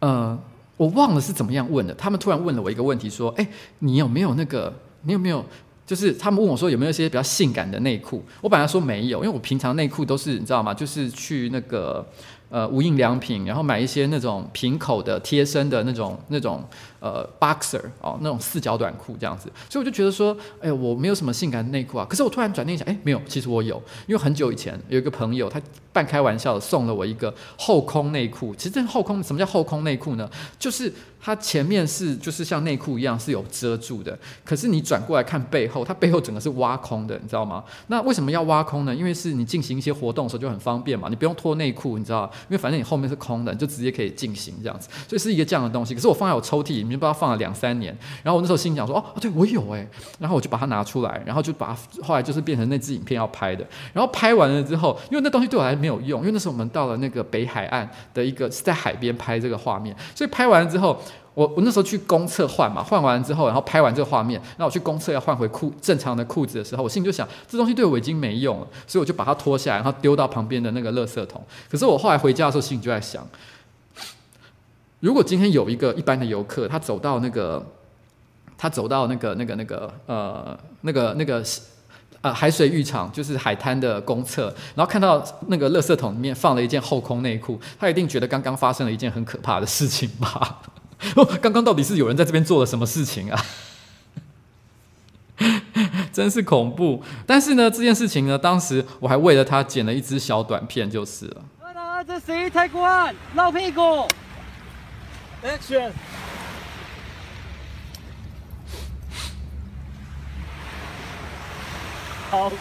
呃，我忘了是怎么样问的。他们突然问了我一个问题，说：“哎，你有没有那个？你有没有？就是他们问我说有没有一些比较性感的内裤？”我本来说没有，因为我平常内裤都是你知道吗？就是去那个呃无印良品，然后买一些那种平口的贴身的那种那种呃 boxer 哦，那种四角短裤这样子，所以我就觉得说，哎，我没有什么性感的内裤啊。可是我突然转念一想，哎，没有，其实我有，因为很久以前有一个朋友，他半开玩笑的送了我一个后空内裤。其实这后空什么叫后空内裤呢？就是它前面是就是像内裤一样是有遮住的，可是你转过来看背后，它背后整个是挖空的，你知道吗？那为什么要挖空呢？因为是你进行一些活动的时候就很方便嘛，你不用脱内裤，你知道。因为反正你后面是空的，你就直接可以进行这样子，所以是一个这样的东西。可是我放在我抽屉里面，不知道放了两三年。然后我那时候心想说：“哦，对我有哎。”然后我就把它拿出来，然后就把它后来就是变成那支影片要拍的。然后拍完了之后，因为那东西对我来没有用，因为那时候我们到了那个北海岸的一个是在海边拍这个画面，所以拍完了之后，我我那时候去公厕换嘛，换完之后，然后拍完这个画面，那我去公厕要换回裤正常的裤子的时候，我心里就想，这东西对我已经没用了，所以我就把它脱下来，然后丢到旁边的那个垃圾桶。可是我后来回家的时候，心里就在想，如果今天有一个一般的游客，他走到那个，他走到那个那个那个呃那个那个呃海水浴场，就是海滩的公厕，然后看到那个垃圾桶里面放了一件后空内裤，他一定觉得刚刚发生了一件很可怕的事情吧。哦，刚刚到底是有人在这边做了什么事情啊？真是恐怖！但是呢，这件事情呢，当时我还为了他剪了一支小短片，就是了。这谁太关？老屁股！Action！好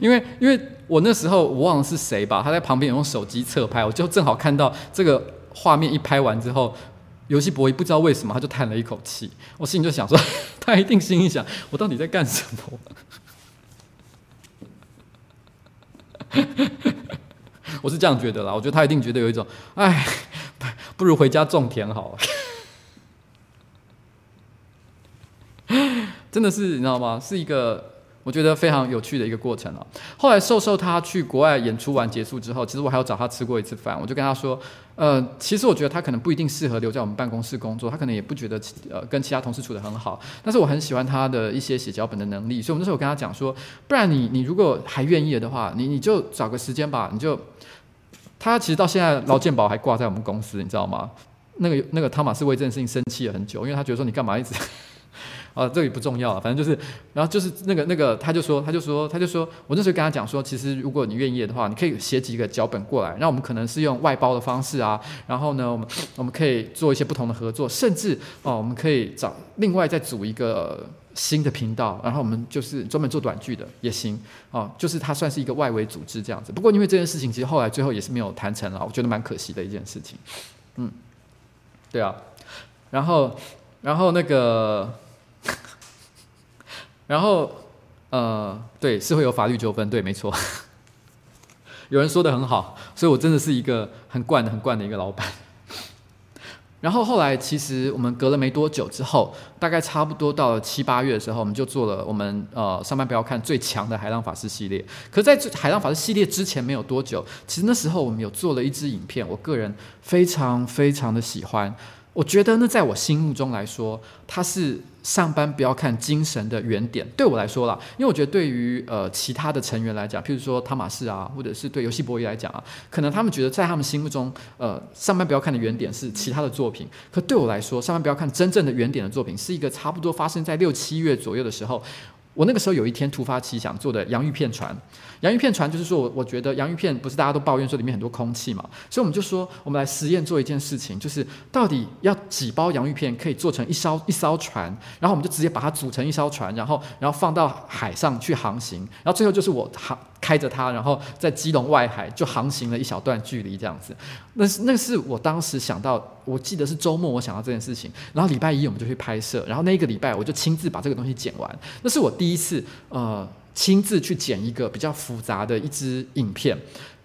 因为因为我那时候我忘了是谁吧，他在旁边用手机侧拍，我就正好看到这个画面一拍完之后，游戏博弈不知道为什么他就叹了一口气，我心里就想说，他一定心里想，我到底在干什么？我是这样觉得啦，我觉得他一定觉得有一种，哎，不如回家种田好了，真的是你知道吗？是一个。我觉得非常有趣的一个过程了。后来瘦瘦他去国外演出完结束之后，其实我还有找他吃过一次饭。我就跟他说，呃，其实我觉得他可能不一定适合留在我们办公室工作，他可能也不觉得呃跟其他同事处得很好。但是我很喜欢他的一些写脚本的能力，所以我们那时候我跟他讲说，不然你你如果还愿意的话，你你就找个时间吧，你就他其实到现在劳健保还挂在我们公司，你知道吗？那个那个汤马斯为这件事情生气了很久，因为他觉得说你干嘛一直。啊，这个也不重要了，反正就是，然后就是那个那个，他就说，他就说，他就说，我那时候跟他讲说，其实如果你愿意的话，你可以写几个脚本过来，那我们可能是用外包的方式啊，然后呢，我们我们可以做一些不同的合作，甚至哦，我们可以找另外再组一个新的频道，然后我们就是专门做短剧的也行，哦，就是它算是一个外围组织这样子。不过因为这件事情其实后来最后也是没有谈成了，我觉得蛮可惜的一件事情。嗯，对啊，然后然后那个。然后，呃，对，是会有法律纠纷，对，没错。有人说的很好，所以我真的是一个很惯的、很惯的一个老板。然后后来，其实我们隔了没多久之后，大概差不多到了七八月的时候，我们就做了我们呃上班不要看最强的海浪法师系列。可是在海浪法师系列之前没有多久，其实那时候我们有做了一支影片，我个人非常非常的喜欢。我觉得那，在我心目中来说，它是上班不要看精神的原点。对我来说啦，因为我觉得对于呃其他的成员来讲，譬如说汤马士啊，或者是对游戏博弈来讲啊，可能他们觉得在他们心目中，呃，上班不要看的原点是其他的作品。可对我来说，上班不要看真正的原点的作品，是一个差不多发生在六七月左右的时候。我那个时候有一天突发奇想做的洋芋片船，洋芋片船就是说我我觉得洋芋片不是大家都抱怨说里面很多空气嘛，所以我们就说我们来实验做一件事情，就是到底要几包洋芋片可以做成一艘一艘船，然后我们就直接把它组成一艘船，然后然后放到海上去航行，然后最后就是我航开着它，然后在基隆外海就航行了一小段距离这样子，那是那是我当时想到，我记得是周末我想到这件事情，然后礼拜一我们就去拍摄，然后那一个礼拜我就亲自把这个东西剪完，那是我第。一次，呃，亲自去剪一个比较复杂的一支影片，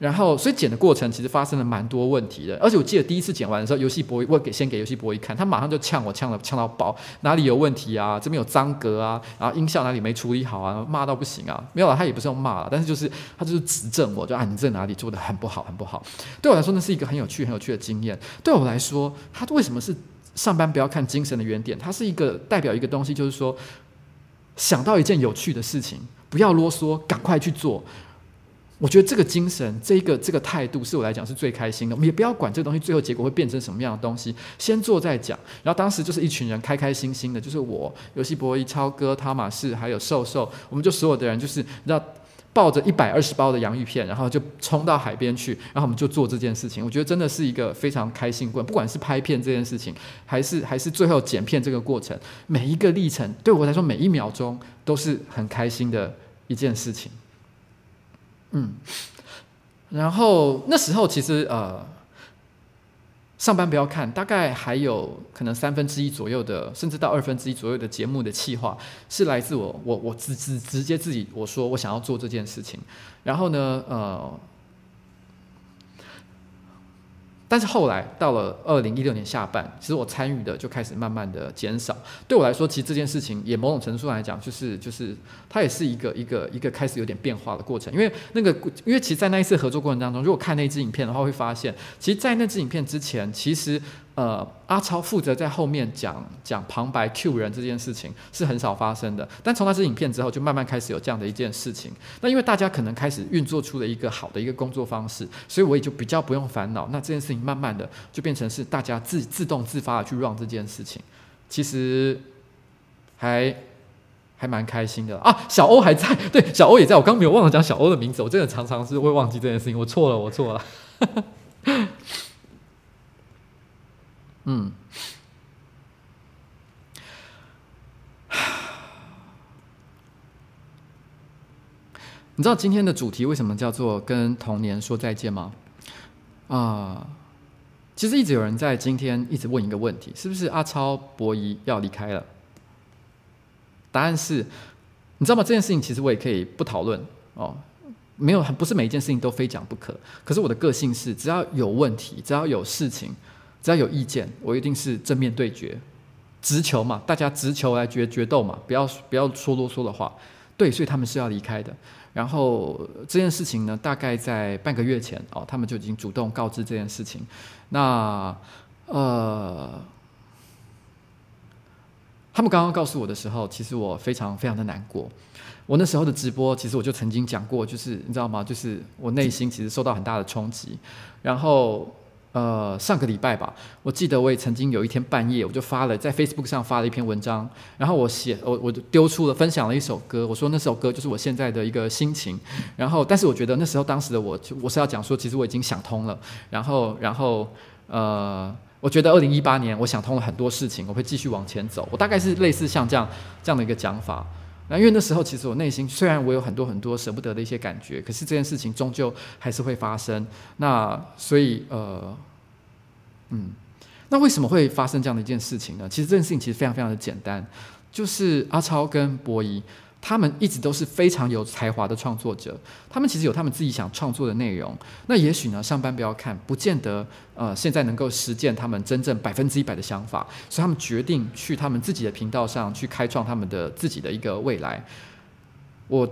然后所以剪的过程其实发生了蛮多问题的。而且我记得第一次剪完的时候，游戏博弈我给先给游戏博弈看，他马上就呛我，呛了呛到爆，哪里有问题啊？这边有脏格啊，然后音效哪里没处理好啊？骂到不行啊！没有了，他也不是用骂了，但是就是他就是指正我，就啊，你这哪里做的很不好，很不好。对我来说，那是一个很有趣、很有趣的经验。对我来说，他为什么是上班不要看精神的原点？它是一个代表一个东西，就是说想到一件有趣的事情。不要啰嗦，赶快去做。我觉得这个精神，这个这个态度，是我来讲是最开心的。我们也不要管这个东西最后结果会变成什么样的东西，先做再讲。然后当时就是一群人开开心心的，就是我、游戏博弈、超哥、汤马士还有瘦瘦，我们就所有的人就是你知道。抱着一百二十包的洋芋片，然后就冲到海边去，然后我们就做这件事情。我觉得真的是一个非常开心过，不管是拍片这件事情，还是还是最后剪片这个过程，每一个历程对我来说，每一秒钟都是很开心的一件事情。嗯，然后那时候其实呃。上班不要看，大概还有可能三分之一左右的，甚至到二分之一左右的节目的企划，是来自我，我我直直直接自己我说我想要做这件事情，然后呢，呃。但是后来到了二零一六年下半，其实我参与的就开始慢慢的减少。对我来说，其实这件事情也某种程度来讲，就是就是它也是一个一个一个开始有点变化的过程。因为那个，因为其实，在那一次合作过程当中，如果看那支影片的话，会发现，其实，在那支影片之前，其实。呃，阿超负责在后面讲讲旁白 Q 人这件事情是很少发生的，但从那支影片之后，就慢慢开始有这样的一件事情。那因为大家可能开始运作出了一个好的一个工作方式，所以我也就比较不用烦恼。那这件事情慢慢的就变成是大家自自动自发的去 run 这件事情，其实还还蛮开心的啊。小欧还在，对，小欧也在。我刚没有忘了讲小欧的名字，我真的常常是会忘记这件事情，我错了，我错了。嗯，你知道今天的主题为什么叫做跟童年说再见吗？啊、其实一直有人在今天一直问一个问题，是不是阿超博弈要离开了？答案是，你知道吗？这件事情其实我也可以不讨论哦，没有，不是每一件事情都非讲不可。可是我的个性是，只要有问题，只要有事情。只要有意见，我一定是正面对决，直球嘛，大家直球来决决斗嘛，不要不要说啰嗦的话。对，所以他们是要离开的。然后这件事情呢，大概在半个月前哦，他们就已经主动告知这件事情。那呃，他们刚刚告诉我的时候，其实我非常非常的难过。我那时候的直播，其实我就曾经讲过，就是你知道吗？就是我内心其实受到很大的冲击，然后。呃，上个礼拜吧，我记得我也曾经有一天半夜，我就发了在 Facebook 上发了一篇文章，然后我写我我就丢出了分享了一首歌，我说那首歌就是我现在的一个心情，然后但是我觉得那时候当时的我就我是要讲说，其实我已经想通了，然后然后呃，我觉得二零一八年我想通了很多事情，我会继续往前走，我大概是类似像这样这样的一个讲法。那因为那时候其实我内心虽然我有很多很多舍不得的一些感觉，可是这件事情终究还是会发生。那所以呃，嗯，那为什么会发生这样的一件事情呢？其实这件事情其实非常非常的简单，就是阿超跟博弈。他们一直都是非常有才华的创作者，他们其实有他们自己想创作的内容。那也许呢，上班不要看，不见得呃现在能够实践他们真正百分之一百的想法，所以他们决定去他们自己的频道上去开创他们的自己的一个未来。我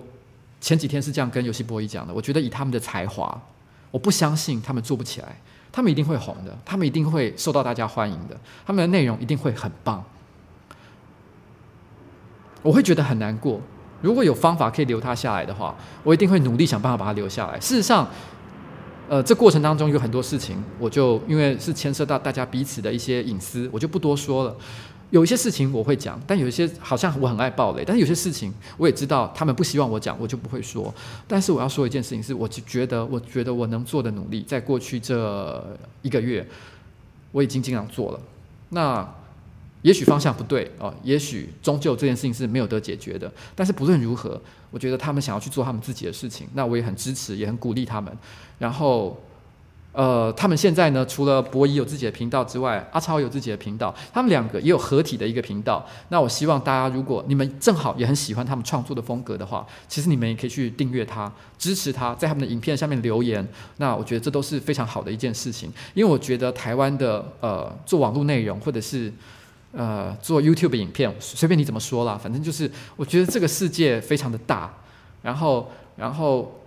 前几天是这样跟游戏博弈讲的，我觉得以他们的才华，我不相信他们做不起来，他们一定会红的，他们一定会受到大家欢迎的，他们的内容一定会很棒。我会觉得很难过。如果有方法可以留他下来的话，我一定会努力想办法把他留下来。事实上，呃，这过程当中有很多事情，我就因为是牵涉到大家彼此的一些隐私，我就不多说了。有一些事情我会讲，但有一些好像我很爱暴雷，但是有些事情我也知道他们不希望我讲，我就不会说。但是我要说一件事情是，我就觉得，我觉得我能做的努力，在过去这一个月，我已经尽量做了。那。也许方向不对哦，也许终究这件事情是没有得解决的。但是不论如何，我觉得他们想要去做他们自己的事情，那我也很支持，也很鼓励他们。然后，呃，他们现在呢，除了博仪有自己的频道之外，阿超有自己的频道，他们两个也有合体的一个频道。那我希望大家，如果你们正好也很喜欢他们创作的风格的话，其实你们也可以去订阅他，支持他，在他们的影片下面留言。那我觉得这都是非常好的一件事情，因为我觉得台湾的呃做网络内容或者是呃做 YouTube 影片，随便你怎么说啦，反正就是我觉得这个世界非常的大，然后然后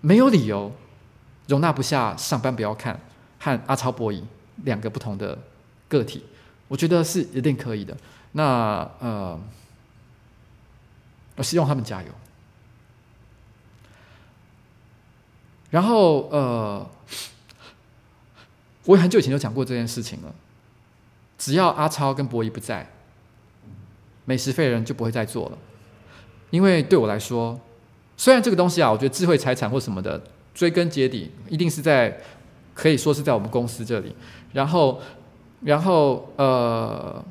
没有理由。容纳不下上班不要看和阿超博仪两个不同的个体，我觉得是一定可以的。那呃，我希望他们加油。然后呃，我很久以前就讲过这件事情了。只要阿超跟博仪不在，美食废人就不会再做了。因为对我来说，虽然这个东西啊，我觉得智慧财产或什么的。追根结底，一定是在，可以说是在我们公司这里。然后，然后，呃，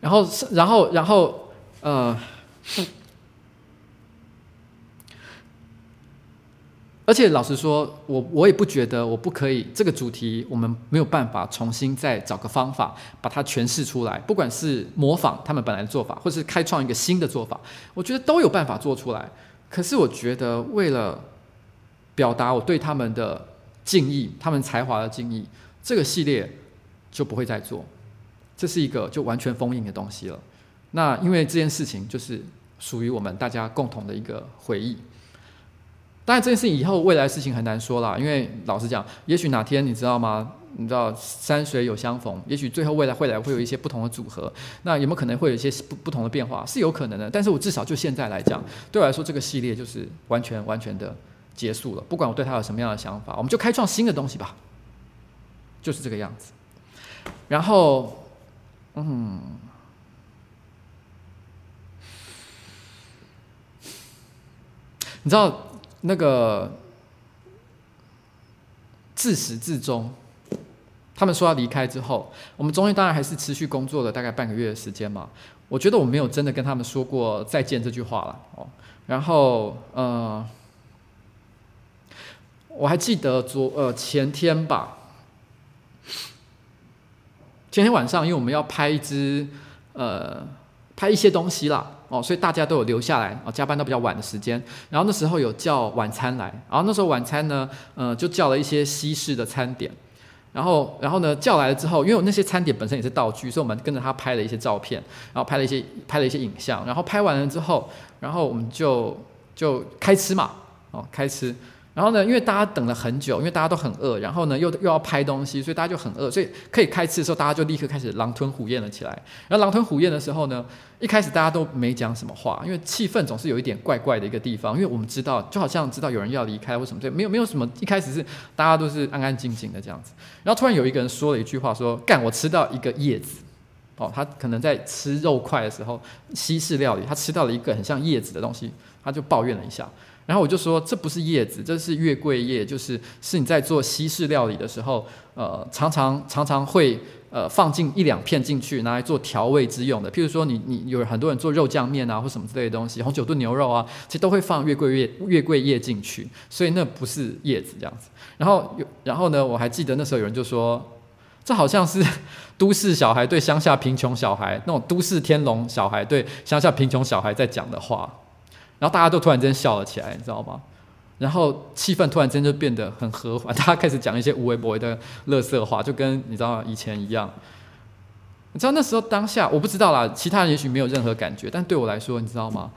然后，然后，然后，呃。而且老实说，我我也不觉得我不可以这个主题，我们没有办法重新再找个方法把它诠释出来。不管是模仿他们本来的做法，或是开创一个新的做法，我觉得都有办法做出来。可是我觉得，为了表达我对他们的敬意，他们才华的敬意，这个系列就不会再做。这是一个就完全封印的东西了。那因为这件事情就是属于我们大家共同的一个回忆。当然，这件事情以后未来事情很难说啦，因为老实讲，也许哪天你知道吗？你知道山水有相逢，也许最后未来未来会有一些不同的组合。那有没有可能会有一些不不同的变化？是有可能的。但是我至少就现在来讲，对我来说，这个系列就是完全完全的结束了。不管我对他有什么样的想法，我们就开创新的东西吧，就是这个样子。然后，嗯，你知道？那个自始至终，他们说要离开之后，我们中间当然还是持续工作了大概半个月的时间嘛。我觉得我没有真的跟他们说过再见这句话了哦。然后呃，我还记得昨呃前天吧，前天晚上，因为我们要拍一支呃拍一些东西啦。哦，所以大家都有留下来，哦，加班到比较晚的时间。然后那时候有叫晚餐来，然后那时候晚餐呢，呃，就叫了一些西式的餐点。然后，然后呢，叫来了之后，因为那些餐点本身也是道具，所以我们跟着他拍了一些照片，然后拍了一些拍了一些影像。然后拍完了之后，然后我们就就开吃嘛，哦，开吃。然后呢，因为大家等了很久，因为大家都很饿，然后呢又又要拍东西，所以大家就很饿，所以可以开吃的时候，大家就立刻开始狼吞虎咽了起来。然后狼吞虎咽的时候呢，一开始大家都没讲什么话，因为气氛总是有一点怪怪的一个地方，因为我们知道，就好像知道有人要离开或什么，对，没有没有什么，一开始是大家都是安安静静的这样子。然后突然有一个人说了一句话，说：“干，我吃到一个叶子。”哦，他可能在吃肉块的时候，西式料理，他吃到了一个很像叶子的东西，他就抱怨了一下。然后我就说，这不是叶子，这是月桂叶，就是是你在做西式料理的时候，呃，常常常常会呃放进一两片进去，拿来做调味之用的。譬如说你，你有很多人做肉酱面啊，或什么之类的东西，红酒炖牛肉啊，其实都会放月桂叶月桂叶进去，所以那不是叶子这样子。然后有然后呢，我还记得那时候有人就说，这好像是都市小孩对乡下贫穷小孩，那种都市天龙小孩对乡下贫穷小孩在讲的话。然后大家都突然间笑了起来，你知道吗？然后气氛突然间就变得很和缓，大家开始讲一些无微不微的垃圾话，就跟你知道以前一样。你知道那时候当下，我不知道啦，其他人也许没有任何感觉，但对我来说，你知道吗？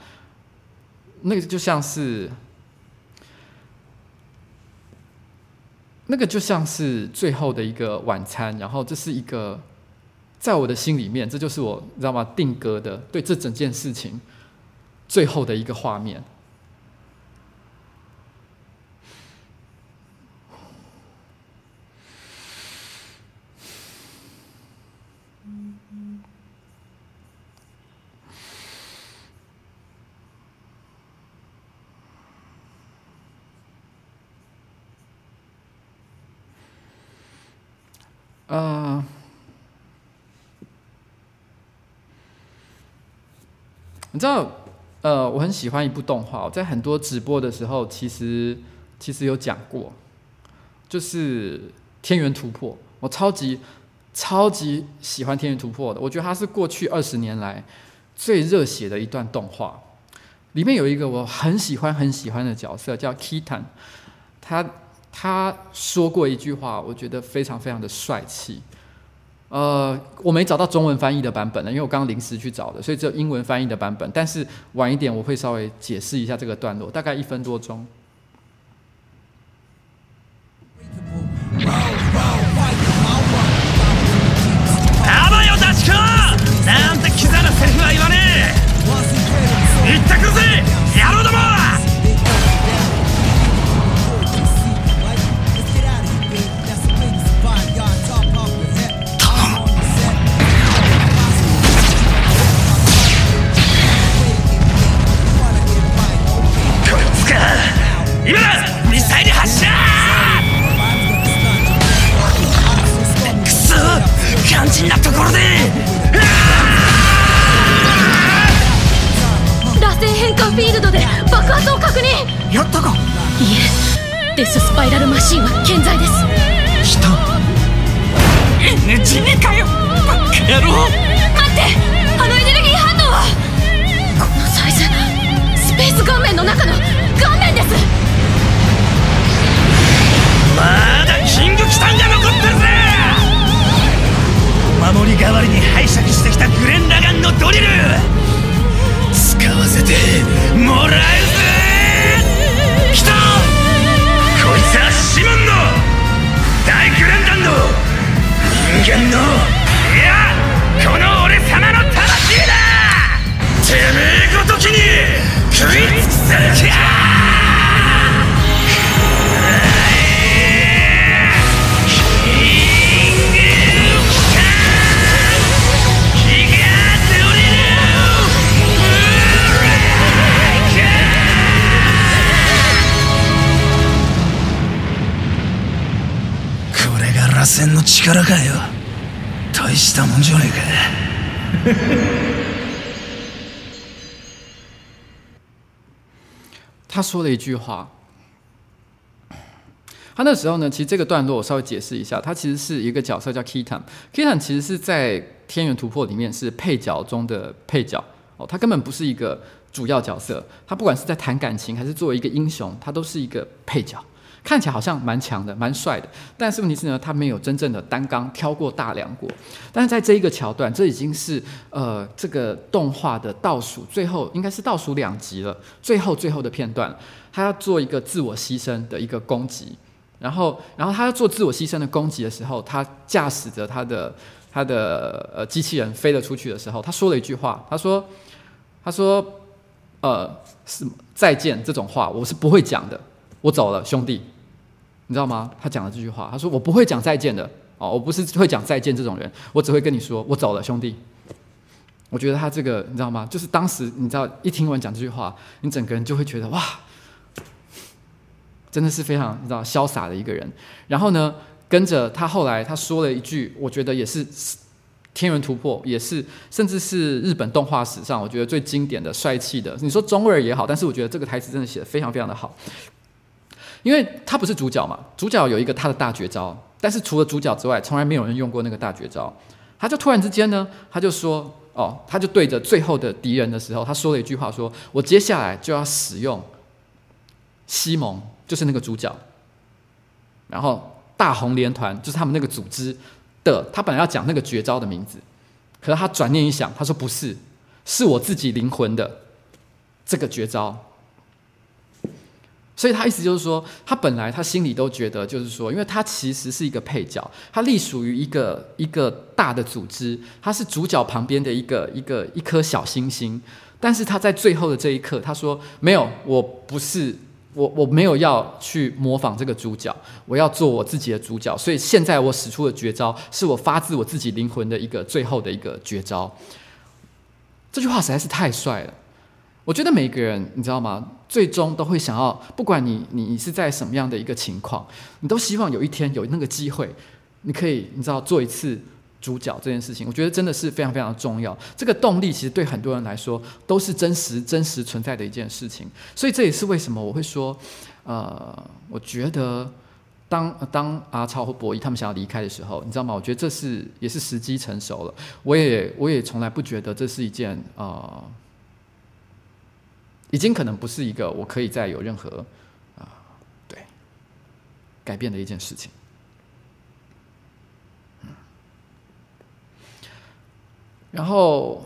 那个就像是，那个就像是最后的一个晚餐，然后这是一个，在我的心里面，这就是我你知道吗？定格的对这整件事情。最后的一个画面。嗯，你知道？呃，我很喜欢一部动画，我在很多直播的时候，其实其实有讲过，就是《天元突破》，我超级超级喜欢《天元突破》的，我觉得它是过去二十年来最热血的一段动画。里面有一个我很喜欢很喜欢的角色，叫 Kitan，他他说过一句话，我觉得非常非常的帅气。呃，我没找到中文翻译的版本了，因为我刚刚临时去找的，所以只有英文翻译的版本。但是晚一点我会稍微解释一下这个段落，大概一分多钟。说了一句话。他那时候呢，其实这个段落我稍微解释一下，他其实是一个角色叫 Kitan。Kitan 其实是在《天元突破》里面是配角中的配角哦，他根本不是一个主要角色。他不管是在谈感情，还是作为一个英雄，他都是一个配角。看起来好像蛮强的，蛮帅的，但是问题是呢，他没有真正的担纲挑过大梁过。但是在这一个桥段，这已经是呃这个动画的倒数最后，应该是倒数两集了，最后最后的片段，他要做一个自我牺牲的一个攻击，然后然后他要做自我牺牲的攻击的时候，他驾驶着他的他的呃机器人飞了出去的时候，他说了一句话，他说他说呃是再见这种话，我是不会讲的，我走了，兄弟。你知道吗？他讲了这句话，他说：“我不会讲再见的哦，我不是会讲再见这种人，我只会跟你说，我走了，兄弟。”我觉得他这个，你知道吗？就是当时你知道一听完讲这句话，你整个人就会觉得哇，真的是非常你知道潇洒的一个人。然后呢，跟着他后来他说了一句，我觉得也是天人突破，也是甚至是日本动画史上我觉得最经典的帅气的。你说中二也好，但是我觉得这个台词真的写得非常非常的好。因为他不是主角嘛，主角有一个他的大绝招，但是除了主角之外，从来没有人用过那个大绝招。他就突然之间呢，他就说：“哦，他就对着最后的敌人的时候，他说了一句话说，我接下来就要使用西蒙，就是那个主角，然后大红连团就是他们那个组织的。他本来要讲那个绝招的名字，可是他转念一想，他说不是，是我自己灵魂的这个绝招。”所以他意思就是说，他本来他心里都觉得，就是说，因为他其实是一个配角，他隶属于一个一个大的组织，他是主角旁边的一个一个一颗小星星。但是他在最后的这一刻，他说：“没有，我不是我，我没有要去模仿这个主角，我要做我自己的主角。所以现在我使出的绝招，是我发自我自己灵魂的一个最后的一个绝招。”这句话实在是太帅了。我觉得每个人，你知道吗？最终都会想要，不管你你是在什么样的一个情况，你都希望有一天有那个机会，你可以，你知道，做一次主角这件事情，我觉得真的是非常非常重要。这个动力其实对很多人来说都是真实真实存在的一件事情。所以这也是为什么我会说，呃，我觉得当当阿超和博弈他们想要离开的时候，你知道吗？我觉得这是也是时机成熟了。我也我也从来不觉得这是一件。呃已经可能不是一个我可以再有任何啊、对，改变的一件事情。嗯，然后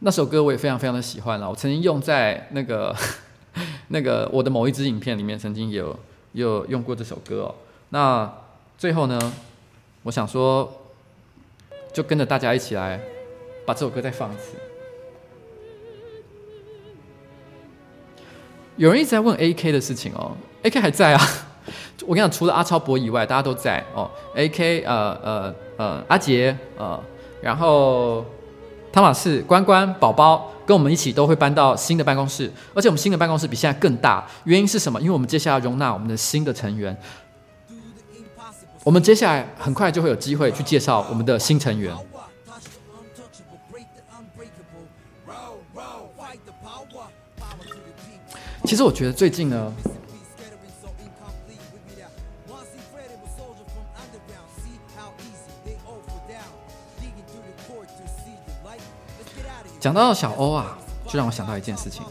那首歌我也非常非常的喜欢了，我曾经用在那个 那个我的某一支影片里面，曾经有有用过这首歌哦。那最后呢，我想说，就跟着大家一起来把这首歌再放一次。有人一直在问 AK 的事情哦，AK 还在啊。我跟你讲，除了阿超博以外，大家都在哦。AK 呃呃呃阿杰呃，然后汤马士、关关、宝宝跟我们一起都会搬到新的办公室，而且我们新的办公室比现在更大。原因是什么？因为我们接下来容纳我们的新的成员。我们接下来很快就会有机会去介绍我们的新成员。其实我觉得最近呢，讲到小欧啊，就让我想到一件事情。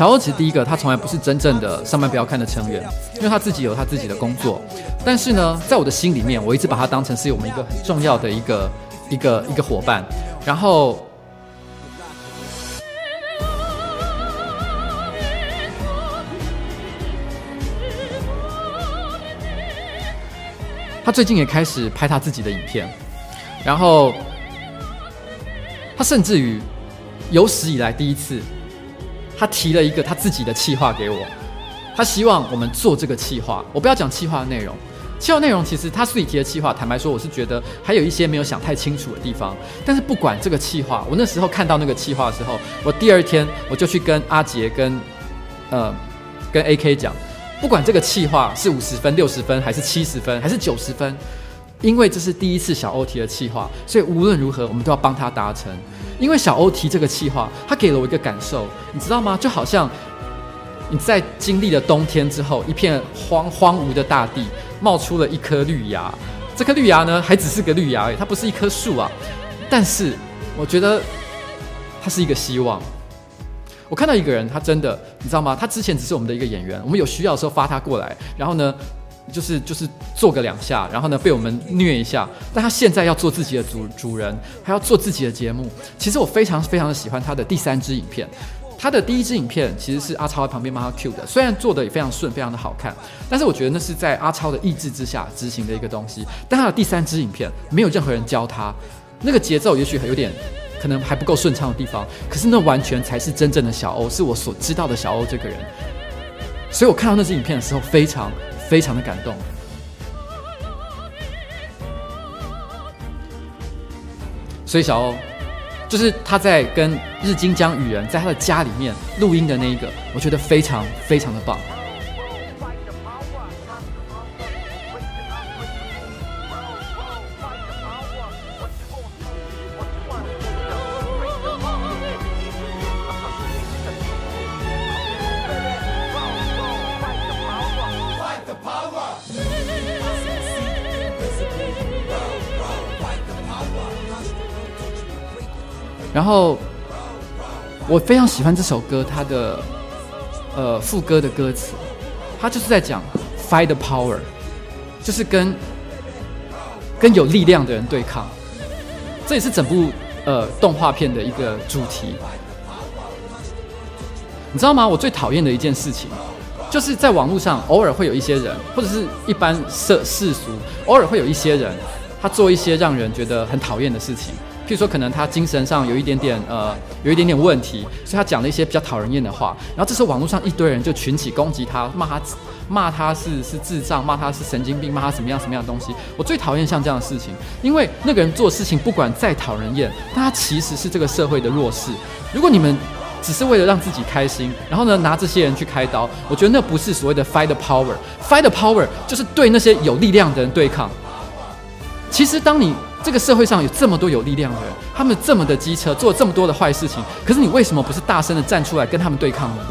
小欧其实第一个，他从来不是真正的上班不要看的成员，因为他自己有他自己的工作。但是呢，在我的心里面，我一直把他当成是我们一个很重要的一个一个一个伙伴。然后，他最近也开始拍他自己的影片，然后他甚至于有史以来第一次。他提了一个他自己的企划给我，他希望我们做这个企划。我不要讲企划的内容，企划内容其实他自己提的企划，坦白说，我是觉得还有一些没有想太清楚的地方。但是不管这个企划，我那时候看到那个企划的时候，我第二天我就去跟阿杰跟呃跟 AK 讲，不管这个企划是五十分、六十分，还是七十分，还是九十分，因为这是第一次小欧提的企划，所以无论如何，我们都要帮他达成。因为小欧提这个企划，他给了我一个感受，你知道吗？就好像你在经历了冬天之后，一片荒荒芜的大地冒出了一颗绿芽。这颗绿芽呢，还只是个绿芽而已，它不是一棵树啊。但是我觉得它是一个希望。我看到一个人，他真的，你知道吗？他之前只是我们的一个演员，我们有需要的时候发他过来，然后呢，就是就是做个两下，然后呢被我们虐一下。但他现在要做自己的主主人，还要做自己的节目。其实我非常非常的喜欢他的第三支影片。他的第一支影片其实是阿超在旁边帮他 cue 的，虽然做的也非常顺，非常的好看，但是我觉得那是在阿超的意志之下执行的一个东西。但他的第三支影片没有任何人教他，那个节奏也许还有点可能还不够顺畅的地方，可是那完全才是真正的小欧，是我所知道的小欧这个人。所以我看到那支影片的时候，非常。非常的感动，所以小欧就是他在跟日金江雨人在他的家里面录音的那一个，我觉得非常非常的棒。然后，我非常喜欢这首歌，它的呃副歌的歌词，它就是在讲 fight the power，就是跟跟有力量的人对抗。这也是整部呃动画片的一个主题。你知道吗？我最讨厌的一件事情，就是在网络上偶尔会有一些人，或者是一般世世俗，偶尔会有一些人，他做一些让人觉得很讨厌的事情。譬如说可能他精神上有一点点呃有一点点问题，所以他讲了一些比较讨人厌的话，然后这时候网络上一堆人就群起攻击他，骂他骂他是是智障，骂他是神经病，骂他什么样什么样的东西。我最讨厌像这样的事情，因为那个人做事情不管再讨人厌，但他其实是这个社会的弱势。如果你们只是为了让自己开心，然后呢拿这些人去开刀，我觉得那不是所谓的 fight the power，fight the power 就是对那些有力量的人对抗。其实当你这个社会上有这么多有力量的人，他们这么的机车，做这么多的坏事情，可是你为什么不是大声的站出来跟他们对抗呢？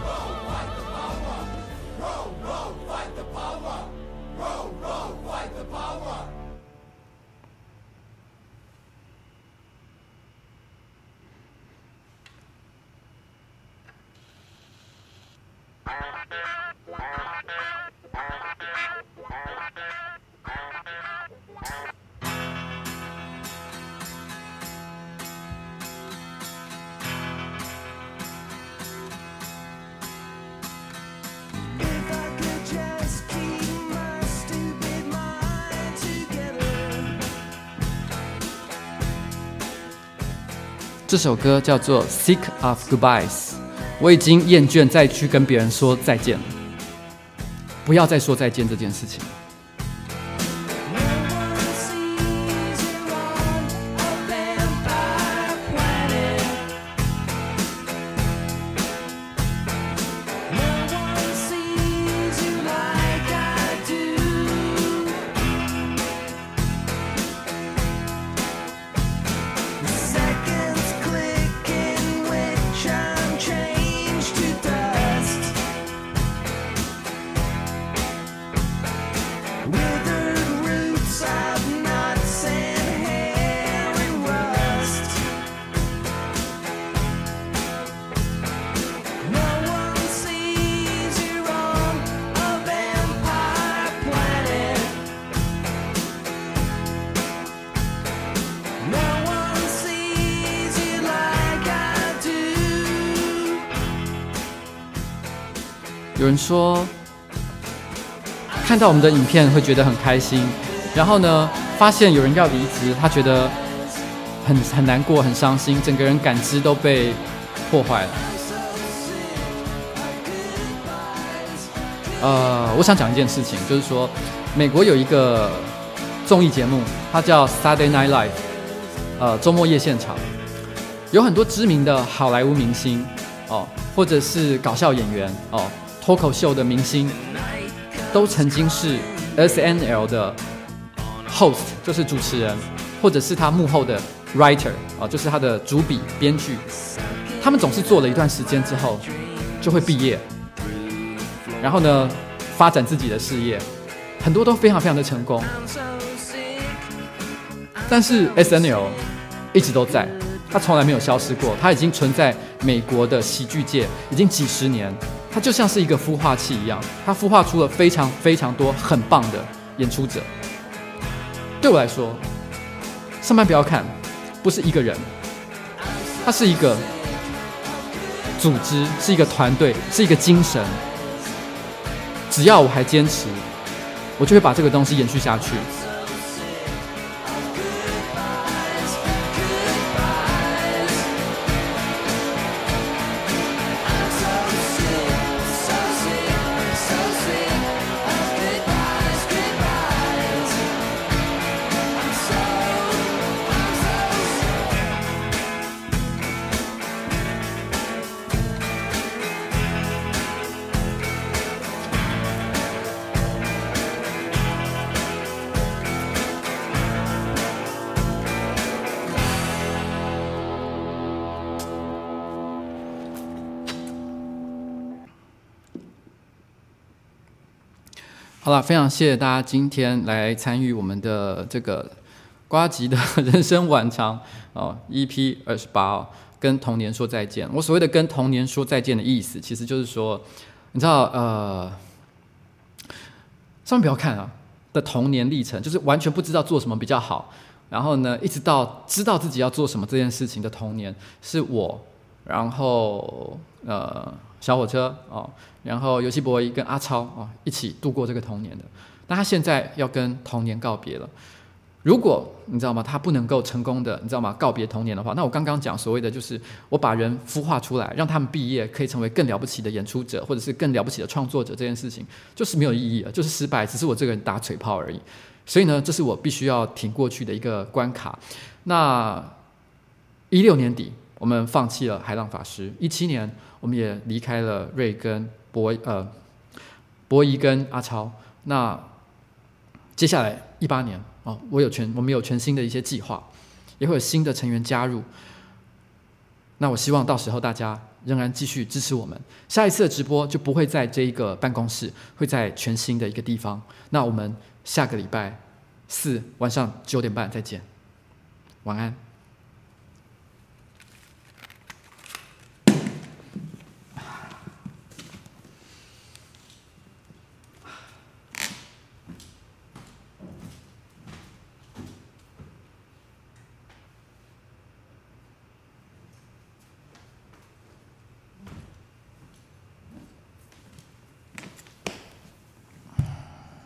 这首歌叫做《Sick of Goodbyes》，我已经厌倦再去跟别人说再见了，不要再说再见这件事情。人说，看到我们的影片会觉得很开心，然后呢，发现有人要离职，他觉得很很难过、很伤心，整个人感知都被破坏了。呃，我想讲一件事情，就是说，美国有一个综艺节目，它叫 Saturday Night Live，呃，周末夜现场，有很多知名的好莱坞明星哦，或者是搞笑演员哦。脱口秀的明星都曾经是 SNL 的 host，就是主持人，或者是他幕后的 writer 啊，就是他的主笔编剧。他们总是做了一段时间之后就会毕业，然后呢，发展自己的事业，很多都非常非常的成功。但是 SNL 一直都在，他从来没有消失过，他已经存在美国的喜剧界已经几十年。它就像是一个孵化器一样，它孵化出了非常非常多很棒的演出者。对我来说，上班不要看，不是一个人，它是一个组织，是一个团队，是一个精神。只要我还坚持，我就会把这个东西延续下去。好了，非常谢谢大家今天来参与我们的这个瓜吉的人生晚长 哦，EP 二十八哦，跟童年说再见。我所谓的跟童年说再见的意思，其实就是说，你知道呃，上面不要看啊的童年历程，就是完全不知道做什么比较好，然后呢，一直到知道自己要做什么这件事情的童年，是我，然后呃。小火车哦，然后游戏 boy 跟阿超哦一起度过这个童年的，那他现在要跟童年告别了。如果你知道吗？他不能够成功的，你知道吗？告别童年的话，那我刚刚讲所谓的就是我把人孵化出来，让他们毕业可以成为更了不起的演出者，或者是更了不起的创作者，这件事情就是没有意义了，就是失败，只是我这个人打嘴炮而已。所以呢，这是我必须要挺过去的一个关卡。那一六年底，我们放弃了海浪法师；一七年，我们也离开了瑞跟博呃博仪跟阿超。那接下来一八年。哦，我有全，我们有全新的一些计划，也会有新的成员加入。那我希望到时候大家仍然继续支持我们。下一次的直播就不会在这一个办公室，会在全新的一个地方。那我们下个礼拜四晚上九点半再见，晚安。